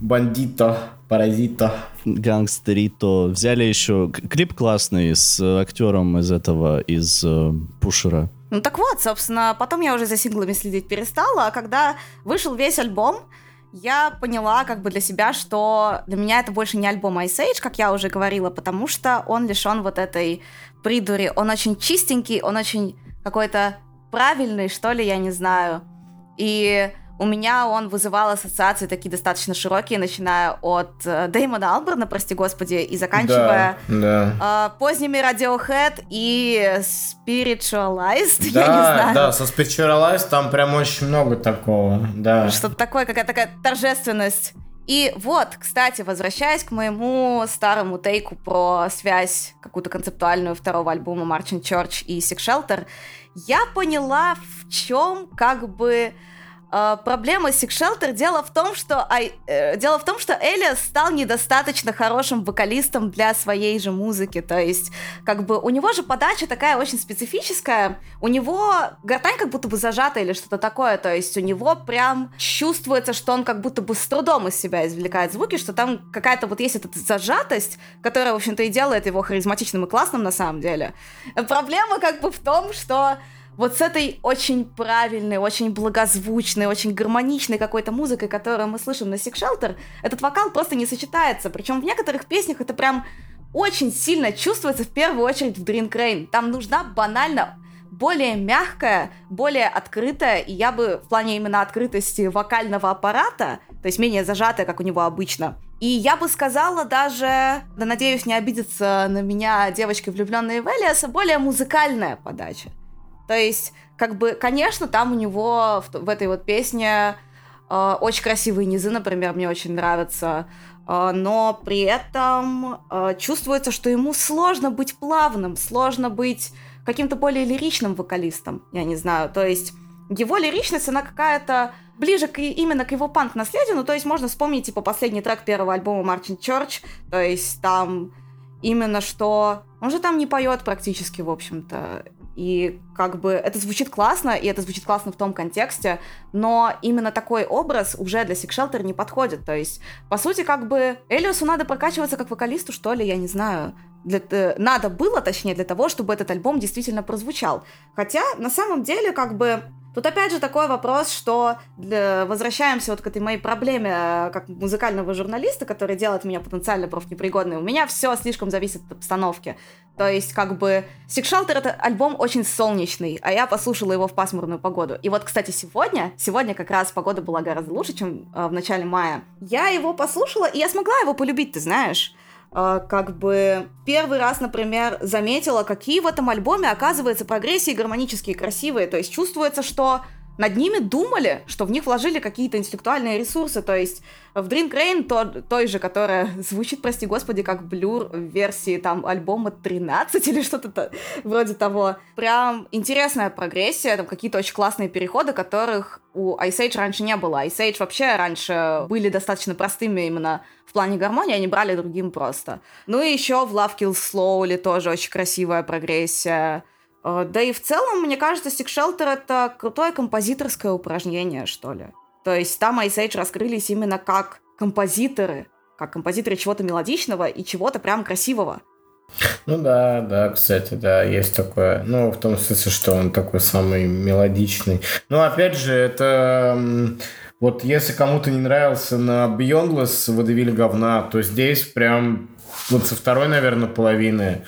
Бандито. Паразито. Гангстерито. Взяли еще клип классный с актером из этого, из э, Пушера. Ну так вот, собственно, потом я уже за синглами следить перестала, а когда вышел весь альбом, я поняла как бы для себя, что для меня это больше не альбом Ice Age, как я уже говорила, потому что он лишен вот этой придури. Он очень чистенький, он очень какой-то правильный, что ли, я не знаю. И у меня он вызывал ассоциации такие достаточно широкие, начиная от э, Дэймона Алберна, прости господи, и заканчивая да, да. Э, поздними Radiohead и Spiritualized, да, я не знаю. Да, со Spiritualized там прям очень много такого, да. Что-то такое, какая-то такая торжественность. И вот, кстати, возвращаясь к моему старому тейку про связь какую-то концептуальную второго альбома Marching Church и Sick Shelter, я поняла, в чем как бы Uh, проблема Sick Shelter дело в том, что I, э, дело в том, что Элиас стал недостаточно хорошим вокалистом для своей же музыки. То есть, как бы у него же подача такая очень специфическая. У него гортань как будто бы зажата или что-то такое. То есть у него прям чувствуется, что он как будто бы с трудом из себя извлекает звуки, что там какая-то вот есть эта зажатость, которая, в общем-то, и делает его харизматичным и классным на самом деле. Проблема как бы в том, что вот с этой очень правильной, очень благозвучной, очень гармоничной какой-то музыкой, которую мы слышим на Sick Shelter, этот вокал просто не сочетается. Причем в некоторых песнях это прям очень сильно чувствуется в первую очередь в Drink Rain. Там нужна банально более мягкая, более открытая, и я бы в плане именно открытости вокального аппарата, то есть менее зажатая, как у него обычно, и я бы сказала даже, да надеюсь, не обидится на меня девочки, влюбленные в Элиаса, более музыкальная подача. То есть, как бы, конечно, там у него в, в этой вот песне э, очень красивые низы, например, мне очень нравятся. Э, но при этом э, чувствуется, что ему сложно быть плавным, сложно быть каким-то более лиричным вокалистом, я не знаю. То есть его лиричность, она какая-то ближе к, именно к его панк-наследию, ну, то есть можно вспомнить, типа, последний трек первого альбома Martin Church, то есть там именно что... Он же там не поет практически, в общем-то. И как бы это звучит классно, и это звучит классно в том контексте, но именно такой образ уже для Shelter не подходит. То есть, по сути, как бы Элиосу надо прокачиваться как вокалисту, что ли, я не знаю. Для, э, надо было, точнее, для того, чтобы этот альбом действительно прозвучал. Хотя, на самом деле, как бы Тут опять же такой вопрос, что для... возвращаемся вот к этой моей проблеме э, как музыкального журналиста, который делает меня потенциально профнепригодной. У меня все слишком зависит от обстановки. То есть, как бы, Sick Shelter это альбом очень солнечный, а я послушала его в пасмурную погоду. И вот, кстати, сегодня, сегодня как раз погода была гораздо лучше, чем э, в начале мая. Я его послушала, и я смогла его полюбить, ты знаешь. А, как бы первый раз, например, заметила, какие в этом альбоме, оказывается, прогрессии гармонические, красивые. То есть чувствуется, что над ними думали, что в них вложили какие-то интеллектуальные ресурсы. То есть в Drink Rain, то, той же, которая звучит, прости господи, как блюр в версии там альбома 13 или что-то вроде того. Прям интересная прогрессия, там какие-то очень классные переходы, которых у Ice Age раньше не было. Ice Age вообще раньше были достаточно простыми именно в плане гармонии, они брали другим просто. Ну и еще в Love Kills Slowly тоже очень красивая прогрессия. Э, да и в целом, мне кажется, Shelter это крутое композиторское упражнение, что ли. То есть там Ice Age раскрылись именно как композиторы, как композиторы чего-то мелодичного и чего-то прям красивого. Ну да, да, кстати, да, есть такое. Ну, в том смысле, что он такой самый мелодичный. Но опять же, это вот если кому-то не нравился на Beyondless водевили говна, то здесь прям вот со второй, наверное, половины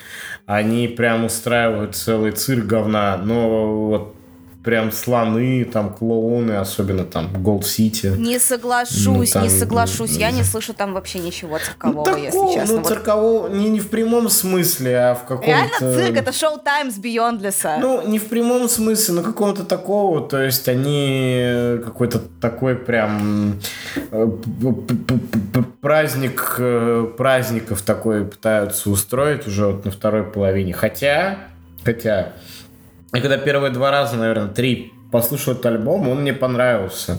они прям устраивают целый цирк говна. Но вот прям слоны, там клоуны, особенно там Голд Сити. Не соглашусь, ну, там, не соглашусь. Я не слышу там вообще ничего циркового, ну, такого, если честно. Ну, циркового не, не в прямом смысле, а в каком-то... Реально цирк, это шоу Таймс Биондлеса. Ну, не в прямом смысле, но какого-то такого, то есть они какой-то такой прям э, праздник э, праздников такой пытаются устроить уже вот на второй половине. Хотя, хотя, и когда первые два раза, наверное, три послушал этот альбом, он мне понравился.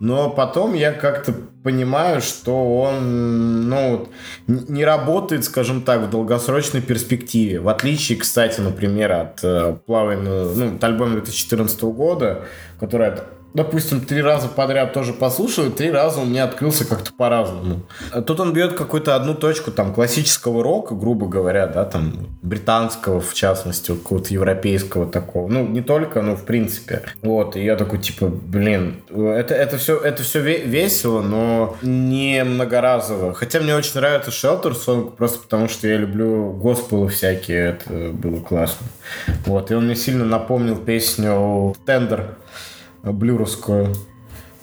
Но потом я как-то понимаю, что он ну, не работает, скажем так, в долгосрочной перспективе. В отличие, кстати, например, от э, плавания, ну, от альбома 2014 года, который допустим, три раза подряд тоже послушал, и три раза у меня открылся как-то по-разному. Тут он бьет какую-то одну точку там классического рока, грубо говоря, да, там британского, в частности, какого-то европейского такого. Ну, не только, но в принципе. Вот, и я такой, типа, блин, это, это все, это все весело, но не многоразово. Хотя мне очень нравится Shelter Song, просто потому что я люблю госпелы всякие, это было классно. Вот, и он мне сильно напомнил песню Тендер блюровскую.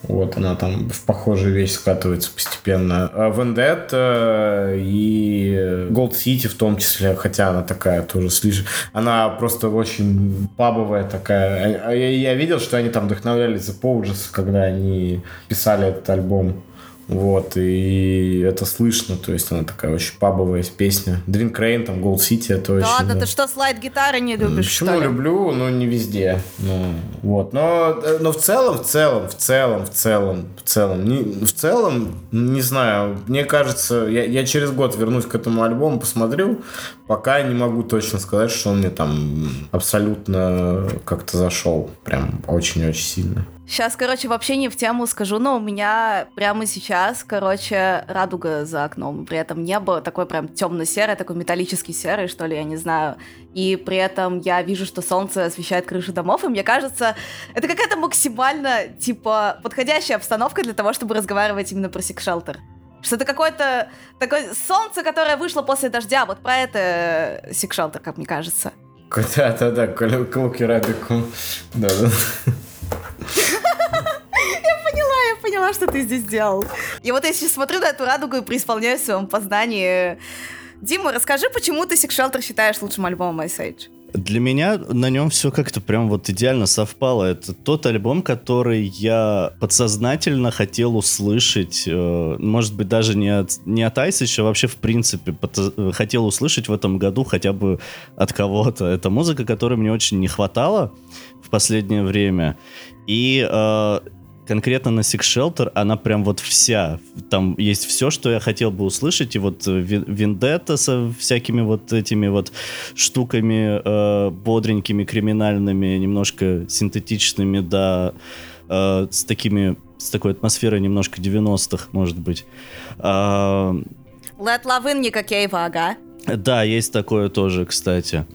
Вот она там в похожую вещь скатывается постепенно. А Vendetta и Gold City в том числе, хотя она такая тоже слишком... Она просто очень пабовая такая. А, а я, видел, что они там вдохновлялись за Poaches, когда они писали этот альбом. Вот, и это слышно, то есть она такая очень пабовая песня. Drink Rain, там, Gold City, это да очень... Ладно, да. ты что, слайд-гитары не любишь, Почему люблю, но не везде. Ну, вот, но, но в целом, в целом, в целом, в целом, в целом, не, в целом, не знаю, мне кажется, я, я через год вернусь к этому альбому, посмотрю, пока не могу точно сказать, что он мне там абсолютно как-то зашел, прям очень-очень сильно. Сейчас, короче, вообще не в тему скажу, но у меня прямо сейчас, короче, радуга за окном. При этом небо такое прям темно-серое, такой металлический серый, что ли, я не знаю. И при этом я вижу, что солнце освещает крыши домов, и мне кажется, это какая-то максимально, типа, подходящая обстановка для того, чтобы разговаривать именно про секшелтер. Что это какое-то такое солнце, которое вышло после дождя. Вот про это секшелтер, как мне кажется. Да-да-да, Клуки Радику. Да-да. Я поняла, что ты здесь делал. И вот я сейчас смотрю на эту радугу и преисполняюсь в своем познании. Дима, расскажи, почему ты Sick Shelter считаешь лучшим альбомом Ice Age? Для меня на нем все как-то прям вот идеально совпало. Это тот альбом, который я подсознательно хотел услышать, э, может быть, даже не от, не от Айсича, а вообще в принципе хотел услышать в этом году хотя бы от кого-то. Это музыка, которой мне очень не хватало в последнее время. И э, конкретно на Six Shelter она прям вот вся. Там есть все, что я хотел бы услышать. И вот Вендетта со всякими вот этими вот штуками э, бодренькими, криминальными, немножко синтетичными, да, э, с такими с такой атмосферой немножко 90-х, может быть. А... Let Love In, никакие ага. Да, есть такое тоже, кстати.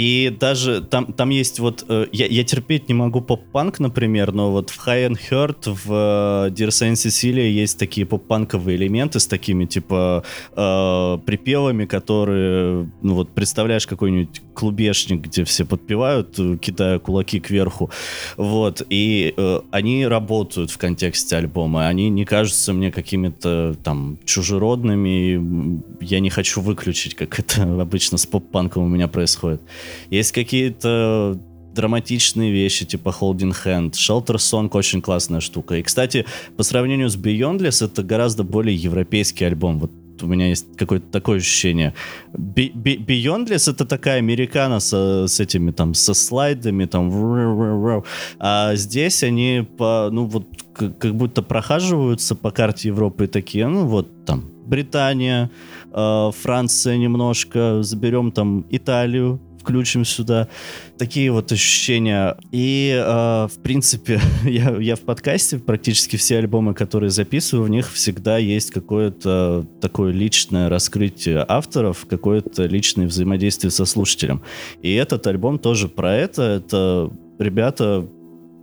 И даже там, там есть вот... Э, я, я терпеть не могу поп-панк, например, но вот в High and Hurt, в э, Dear Saint Cecilia есть такие поп-панковые элементы с такими, типа, э, припевами, которые... Ну вот, представляешь какой-нибудь клубешник, где все подпевают, э, кидая кулаки кверху. Вот. И э, они работают в контексте альбома. Они не кажутся мне какими-то там чужеродными. Я не хочу выключить, как это обычно с поп-панком у меня происходит. Есть какие-то драматичные вещи, типа Holding Hand. Shelter Song очень классная штука. И, кстати, по сравнению с Beyondless, это гораздо более европейский альбом. Вот у меня есть какое-то такое ощущение. Beyondless это такая американа со, с этими там, со слайдами, там, а здесь они по, ну вот, как, как будто прохаживаются по карте Европы и такие, ну вот там, Британия, э, Франция немножко, заберем там Италию, включим сюда. Такие вот ощущения. И, э, в принципе, я, я в подкасте практически все альбомы, которые записываю, в них всегда есть какое-то такое личное раскрытие авторов, какое-то личное взаимодействие со слушателем. И этот альбом тоже про это. Это ребята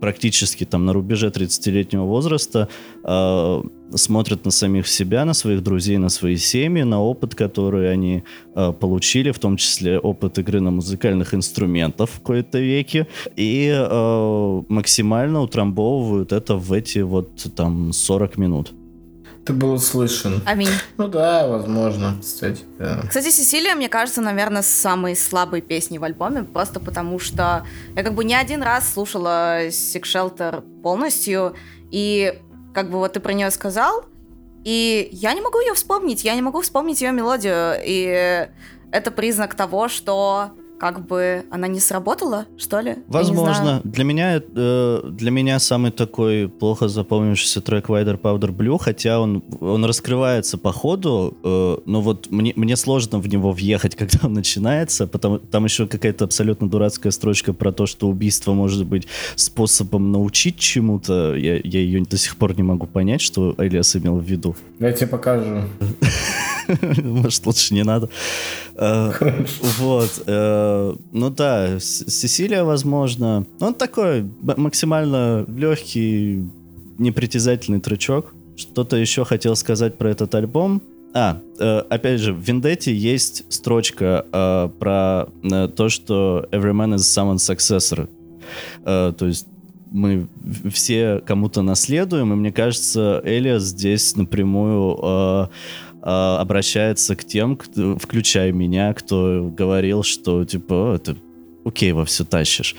практически там на рубеже 30-летнего возраста э, смотрят на самих себя, на своих друзей, на свои семьи, на опыт, который они э, получили, в том числе опыт игры на музыкальных инструментах в кои-то веке, и э, максимально утрамбовывают это в эти вот там 40 минут ты был услышан. Аминь. Ну да, возможно, кстати, да. Кстати, Сесилия, мне кажется, наверное, самой слабой песней в альбоме, просто потому что я как бы не один раз слушала Sick Shelter полностью, и как бы вот ты про нее сказал, и я не могу ее вспомнить, я не могу вспомнить ее мелодию, и это признак того, что как бы она не сработала, что ли? Возможно. Для меня, э, для меня самый такой плохо запомнившийся трек Wider Powder Blue, хотя он, он раскрывается по ходу, э, но вот мне, мне сложно в него въехать, когда он начинается, потому там еще какая-то абсолютно дурацкая строчка про то, что убийство может быть способом научить чему-то. Я, я ее до сих пор не могу понять, что Элиас имел в виду. Я тебе покажу. Может, лучше не надо. Э, вот. Ну да, Сесилия, возможно. Он такой максимально легкий, непритязательный тречок. Что-то еще хотел сказать про этот альбом. А, э, опять же, в Вендетте есть строчка э, про э, то, что every man is someone's successor. Э, то есть мы все кому-то наследуем, и мне кажется, Элиас здесь напрямую э, обращается к тем, кто, включая меня, кто говорил, что типа это окей, во все тащишь.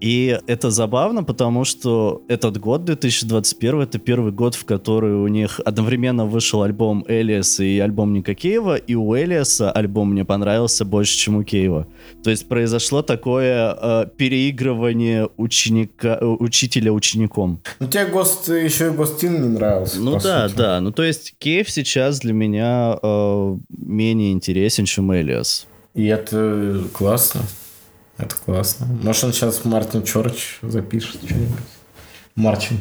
И это забавно, потому что этот год, 2021, это первый год, в который у них одновременно вышел альбом Элиаса и альбом Ника Кейва, и у Элиаса альбом мне понравился больше, чем у Кейва. То есть произошло такое э, переигрывание ученика, э, учителя учеником. Ну тебе ГОСТ, еще и ГОСТИН не нравился. Ну да, сути. да. Ну то есть Кейв сейчас для меня э, менее интересен, чем Элиас. И это классно. Это классно. Может, он сейчас Мартин Чорч запишет что-нибудь. Марчин.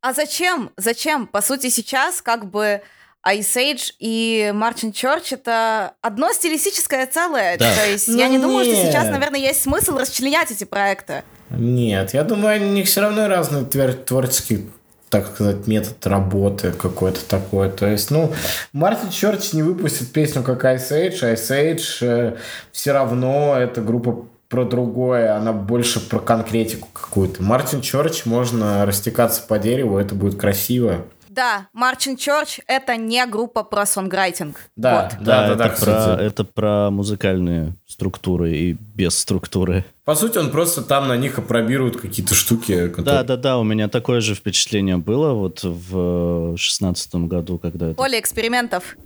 А зачем? Зачем? По сути, сейчас как бы Ice Age и Мартин Чорч это одно стилистическое целое. Да. То есть ну, я не нет. думаю, что сейчас, наверное, есть смысл расчленять эти проекты. Нет, я думаю, у них все равно разный творческий так сказать, метод работы какой-то такой. То есть, ну, Мартин Чорч не выпустит песню как Ice Age, Ice Age э, все равно это группа про другое, она больше про конкретику какую-то. Мартин Чорч можно растекаться по дереву, это будет красиво. Да, Мартин Чорч — это не группа про сонграйтинг. Да, вот. да, да, да, это, да, про, это про музыкальные структуры и без структуры. По сути, он просто там на них опробирует какие-то штуки. Которые... Да, да, да, у меня такое же впечатление было вот в шестнадцатом году, когда это... Поле экспериментов.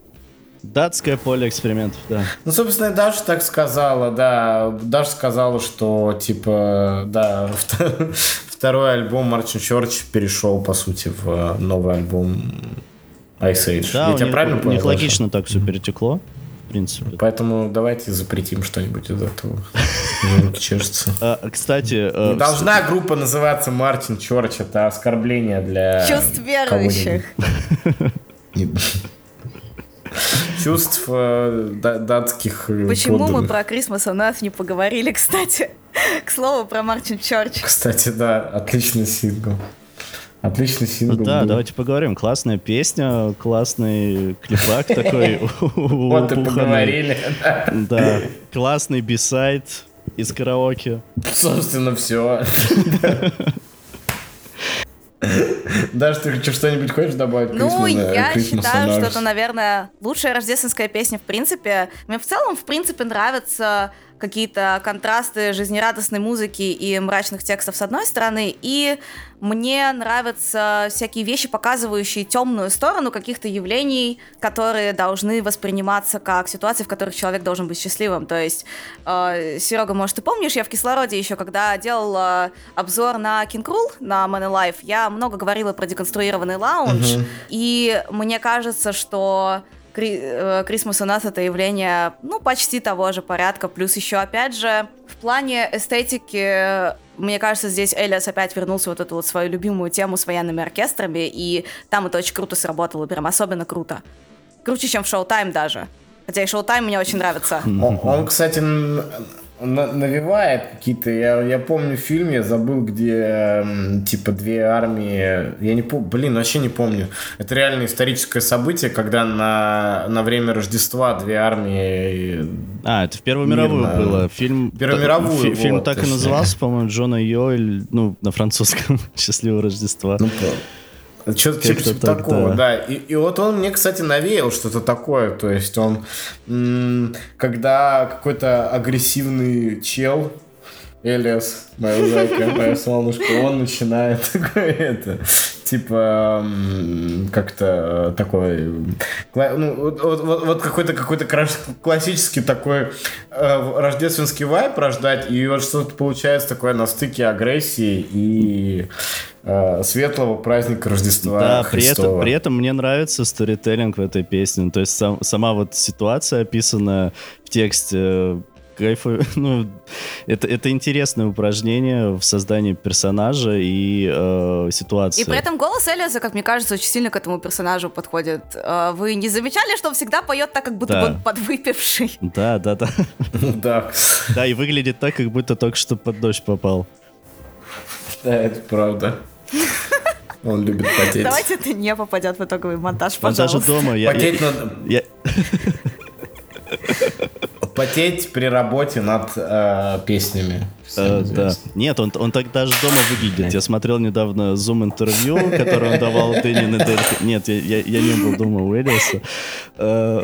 Датское поле экспериментов, да. Ну, собственно, Даша так сказала, да. Даша сказала, что, типа, да, второй альбом Мартин Чорч перешел, по сути, в новый альбом Ice Age. Да, Я тебя них, правильно понял? У них логично так все перетекло. В принципе. Поэтому давайте запретим что-нибудь из этого. Руки чешутся. А, кстати... Не должна группа называться Мартин Чорч. Это оскорбление для... Чувств верующих чувств э, датских э, Почему подданных. мы про Christmas on Earth не поговорили, кстати? К слову, про Мартин Чорч. Кстати, да, отличный сингл. Отличный сингл. Ну, да, был. давайте поговорим. Классная песня, классный клипак такой. Вот и поговорили. Да, классный бисайд из караоке. Собственно, все. Даже ты хочу что-нибудь хочешь добавить? Ну, я считаю, что это, наверное, лучшая рождественская песня в принципе. Мне в целом, в принципе, нравится какие-то контрасты жизнерадостной музыки и мрачных текстов с одной стороны, и мне нравятся всякие вещи, показывающие темную сторону каких-то явлений, которые должны восприниматься как ситуации, в которых человек должен быть счастливым. То есть, э, Серега, может, ты помнишь, я в кислороде еще, когда делала обзор на King Rule, на Man Life, я много говорила про деконструированный лаунж, uh-huh. и мне кажется, что Christmas у нас это явление, ну, почти того же порядка. Плюс еще, опять же, в плане эстетики, мне кажется, здесь Элиас опять вернулся вот эту вот свою любимую тему с военными оркестрами, и там это очень круто сработало, прям особенно круто. Круче, чем в Шоу-Тайм даже. Хотя и Шоу-Тайм мне очень нравится. Он кстати, навевает какие-то... Я, я помню фильм, я забыл, где типа две армии... Я не помню... Блин, вообще не помню. Это реально историческое событие, когда на, на время Рождества две армии... А, это в Первую мировую было. Фильм... Первую мировую, фи- Фильм вот, так точнее. и назывался, по-моему, Джона Йоэль, ну, на французском «Счастливого Рождества». Ну, что-то типа, типа такого, да. да. И, и вот он мне, кстати, навеял что-то такое. То есть он, когда какой-то агрессивный чел, Элиас, моя зайка, моя солнышко, он начинает такое это, типа, как-то такой, ну, вот, вот, вот какой-то какой-то классический такой э, рождественский вайп рождать, и вот что-то получается такое на стыке агрессии и э, светлого праздника Рождества Да, Христова. при этом, при этом мне нравится сторителлинг в этой песне. То есть сам, сама вот ситуация, описанная в тексте, кайфу, ну, это, это интересное упражнение в создании персонажа и э, ситуации. И при этом голос Элиаса, как мне кажется, очень сильно к этому персонажу подходит. Э, вы не замечали, что он всегда поет так, как будто Да. бы он подвыпивший? Да, да, да. Да, Да, и выглядит так, как будто только что под дождь попал. да, это правда. Он любит потеть. Давайте это не попадет в итоговый монтаж, Он даже пожалуйста. дома... Я, Потеть, я- над- я- потеть при работе над э, песнями. Э, да. Нет, он, он так даже дома выглядит. Я смотрел недавно зум-интервью, которое он давал Дэнни Недельке. Нет, я, я, я не был дома у Элиаса. Э,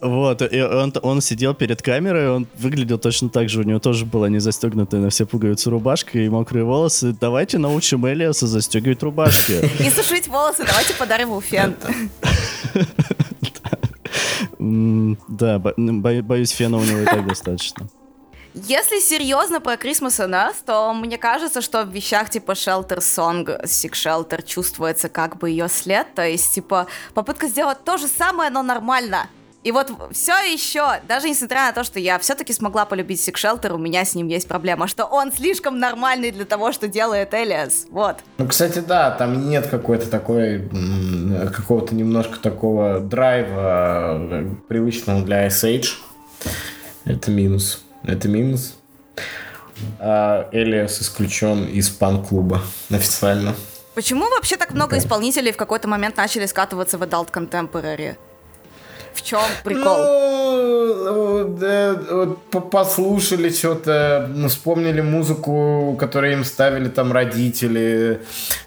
Вот, и он, он сидел перед камерой, он выглядел точно так же, у него тоже была не застегнутая на все пуговицы рубашка и мокрые волосы. Давайте научим Элиаса застегивать рубашки. И сушить волосы, давайте подарим ему фен. Да, бо- бо- боюсь, фена у него и так достаточно. Если серьезно про Christmas and Us, то мне кажется, что в вещах типа Shelter Song, Sick Shelter чувствуется как бы ее след, то есть типа попытка сделать то же самое, но нормально. И вот все еще, даже несмотря на то, что я все-таки смогла полюбить Sick Shelter, у меня с ним есть проблема, что он слишком нормальный для того, что делает Элиас. Вот. Ну, кстати, да, там нет какой-то такой, какого-то немножко такого драйва, э, привычного для Age. Это минус. Это минус. А Элиас исключен из пан-клуба официально. Почему вообще так много Да. исполнителей в какой-то момент начали скатываться в Adult Contemporary? В чем прикол? Ну, да, вот по- послушали что-то, ну, вспомнили музыку, которую им ставили там родители.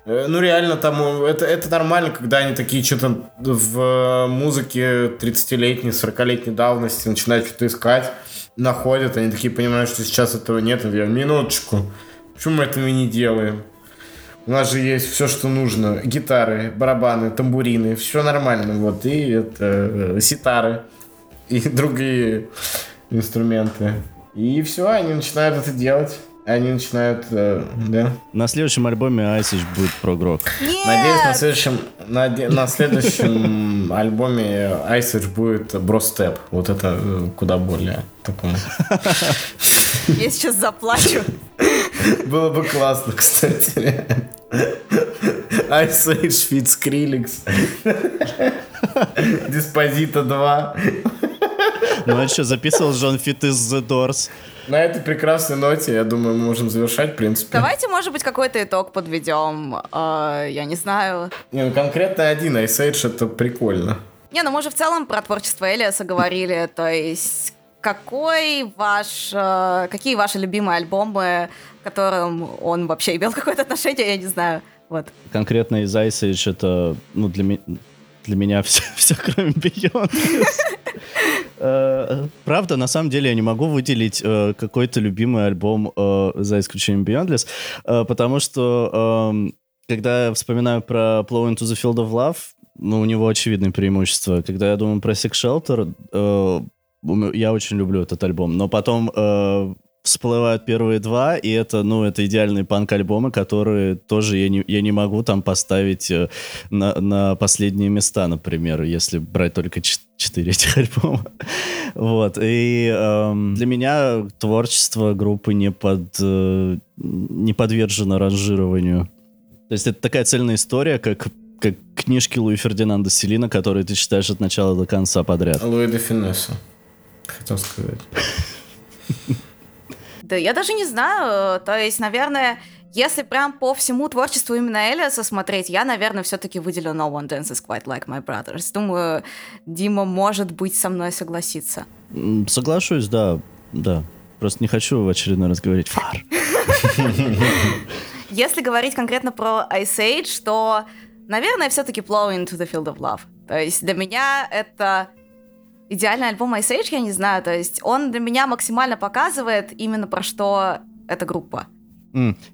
Э, Ну, реально, там э, это, это нормально, когда они такие что-то в музыке 30-летней, 40-летней давности начинают что-то искать, находят, они такие понимают, что сейчас этого нет. Говорят, минуточку, почему мы этого не делаем? У нас же есть все, что нужно. Гитары, барабаны, тамбурины, все нормально. Вот, и это, э, ситары и другие инструменты. И все, они начинают это делать. Они начинают, э, да. На следующем альбоме Age будет прогрок. Нет! Надеюсь, на следующем, наде- на следующем альбоме Age будет Бростеп. Вот это э, куда более такое. Я сейчас заплачу. Было бы классно, кстати. Ice Age Fit Skrillex. Диспозита 2. Ну а что, записывал Джон Фит из The Doors. На этой прекрасной ноте, я думаю, мы можем завершать, в принципе. Давайте, может быть, какой-то итог подведем. Э, я не знаю. Не, ну конкретно один Ice Age это прикольно. Не, ну мы же в целом про творчество Элиаса говорили. То есть, какой ваш, э, какие ваши любимые альбомы, к которым он вообще имел какое-то отношение, я не знаю. Вот. Конкретно из Age это, ну, для, ми- для меня все, все кроме Beyond. Э, Правда, на самом деле я не могу выделить э, какой-то любимый альбом за исключением Beyondless, потому что эм, когда я вспоминаю про Plow into the Field of Love, ну, у него очевидные преимущества. Когда я думаю про Sick Shelter, я очень люблю этот альбом. Но потом э, всплывают первые два, и это, ну, это идеальные панк-альбомы, которые тоже я не, я не могу там поставить э, на, на последние места, например, если брать только четыре этих альбома. Вот, и эм, для меня творчество группы не, под, э, не подвержено ранжированию. То есть это такая цельная история, как, как книжки Луи Фердинанда Селина, которые ты читаешь от начала до конца подряд. Луи де Финесса. Хотел сказать. Да я даже не знаю. То есть, наверное, если прям по всему творчеству именно Элиаса смотреть, я, наверное, все-таки выделю No One Dances Quite Like My Brothers. Думаю, Дима, может быть, со мной согласится. Соглашусь, да, да. Просто не хочу в очередной раз говорить фар. Если говорить конкретно про Ice Age, то, наверное, все-таки Blow into the Field of Love. То есть для меня это идеальный альбом Ice Age, я не знаю. То есть он для меня максимально показывает именно про что эта группа.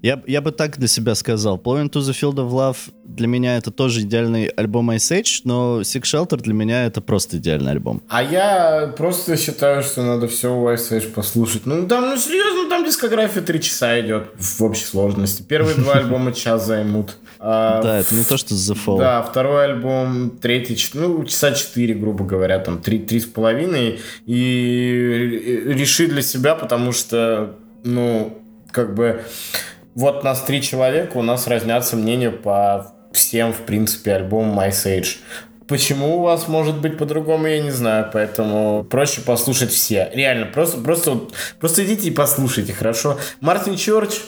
Я, я бы так для себя сказал. Blowing to the Field of Love для меня это тоже идеальный альбом Ice Age, но Sick Shelter для меня это просто идеальный альбом. А я просто считаю, что надо все у Ice Age послушать. Ну там, ну серьезно, там дискография три часа идет в общей сложности. Первые два альбома час займут. А, да, это не то, что The Fall. Да, второй альбом, третий, ну, часа четыре, грубо говоря, там, три, три с половиной. И реши для себя, потому что, ну, как бы вот нас три человека, у нас разнятся мнения по всем, в принципе, альбомам Ice Age. Почему у вас может быть по-другому, я не знаю, поэтому проще послушать все. Реально, просто, просто, просто идите и послушайте, хорошо? Мартин Чорч,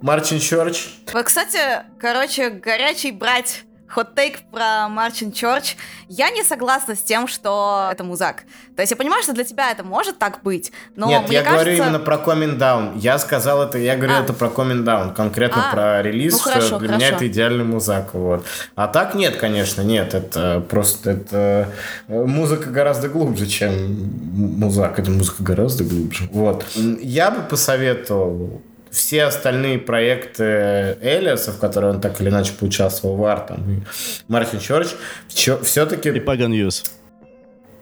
Мартин Чорч. Вот, кстати, короче, горячий брать хот-тейк про Марчин Чорч. Я не согласна с тем, что это музак. То есть я понимаю, что для тебя это может так быть, но Нет, мне я кажется... говорю именно про Coming Down. Я сказал это, я говорю А. это про Coming Down, конкретно А. про релиз, Ну, что хорошо, для меня хорошо. это идеальный музак. Вот. А так нет, конечно, нет. Это просто это э, музыка гораздо глубже, чем музак. Это музыка гораздо глубже. Вот. Я бы посоветовал все остальные проекты Элиаса, в которые он так или иначе поучаствовал, Вар, там, и Мартин Чорч, все-таки И Pagan Youth.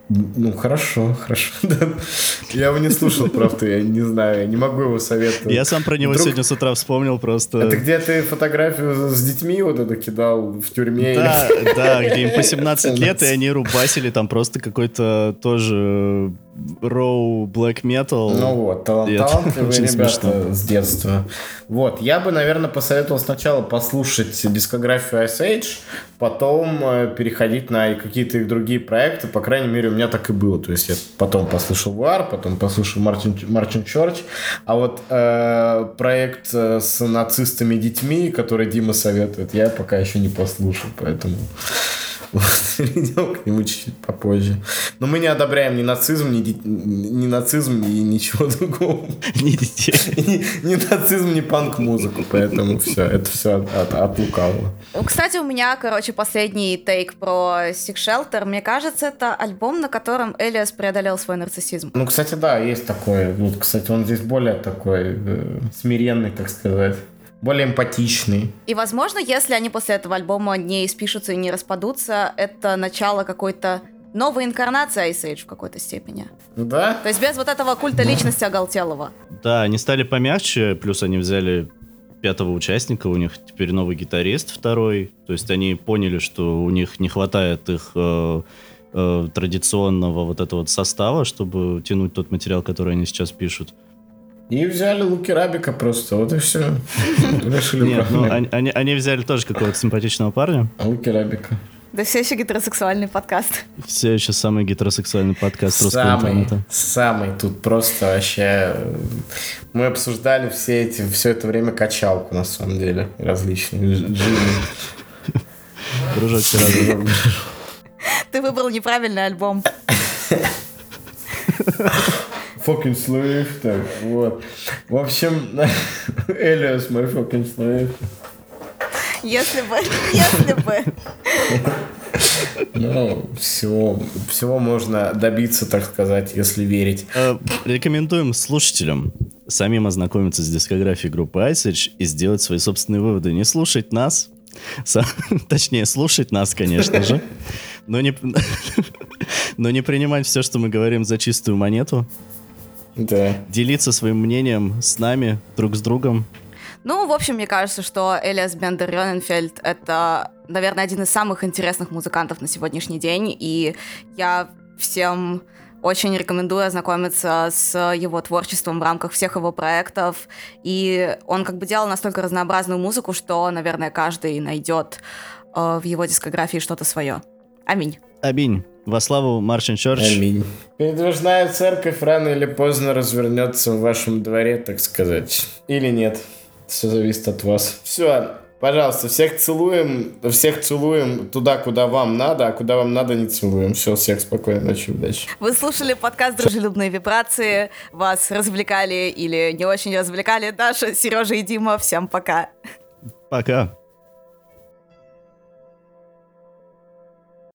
ну, хорошо, хорошо. Я его не слушал, правда, я не знаю, я не могу его советовать. Я сам про него Вдруг- сегодня с утра вспомнил просто. Это где ты фотографию с детьми вот это кидал в тюрьме? Да, или- да, где им по 17 лет, и они рубасили там просто какой-то тоже роу black metal. Ну вот, талант- талантливые ребята смешно. с детства. Вот, я бы, наверное, посоветовал сначала послушать дискографию Ice Age, потом э, переходить на какие-то их другие проекты. По крайней мере, у меня так и было. То есть я потом послушал War, потом послушал Мартин, Мартин Чорч. А вот э, проект э, с нацистами и детьми, который Дима советует, я пока еще не послушал, поэтому... Перейдем к нему чуть-чуть попозже. Но мы не одобряем ни нацизм, ни, ди- ни нацизм и ничего другого. Не детей. Ни, ни нацизм, ни панк-музыку, поэтому все, это все от, от, от лукавого. Кстати, у меня, короче, последний тейк про Sick Shelter. Мне кажется, это альбом, на котором Элиас преодолел свой нарциссизм. Ну, кстати, да, есть такое. Вот, кстати, он здесь более такой э, смиренный, так сказать. Более эмпатичный. И, возможно, если они после этого альбома не испишутся и не распадутся, это начало какой-то новой инкарнации Ice Age в какой-то степени. Ну да? То есть без вот этого культа личности оголтелого. Да, они стали помягче, плюс они взяли пятого участника, у них теперь новый гитарист второй, то есть они поняли, что у них не хватает их э, э, традиционного вот этого вот состава, чтобы тянуть тот материал, который они сейчас пишут. И взяли Луки Рабика просто, вот и все. Решили Нет, ну они, они, они взяли тоже какого-то симпатичного парня. Луки Рабика. Да все еще гетеросексуальный подкаст. Все еще самый гетеросексуальный подкаст русского Самый, интернета. самый тут просто вообще... э, Мы обсуждали все эти, все это время качалку, на самом деле, различные. Дружок сразу. Ты выбрал неправильный альбом. Fucking slave. Так, вот. В общем, Элиас, мой fucking slave. Если бы, если бы. Ну, всего, всего можно добиться, так сказать, если верить. Э, Рекомендуем слушателям самим ознакомиться с дискографией группы Age и сделать свои собственные выводы. Не слушать нас, точнее, слушать нас, конечно же, но не, но не принимать все, что мы говорим, за чистую монету. Да. Делиться своим мнением с нами, друг с другом. Ну, в общем, мне кажется, что Элиас Бендер Рёненфельд — это, наверное, один из самых интересных музыкантов на сегодняшний день, и я всем очень рекомендую ознакомиться с его творчеством в рамках всех его проектов. И он как бы делал настолько разнообразную музыку, что, наверное, каждый найдет э, в его дискографии что-то свое. Аминь. Аминь. Во славу Марчин Чорч. Аминь. Передвижная церковь рано или поздно развернется в вашем дворе, так сказать. Или нет. Все зависит от вас. Все, пожалуйста, всех целуем, всех целуем туда, куда вам надо, а куда вам надо, не целуем. Все, всех спокойной ночи, удачи. Вы слушали подкаст «Дружелюбные вибрации». Вас развлекали или не очень развлекали Даша, Сережа и Дима. Всем пока. Пока.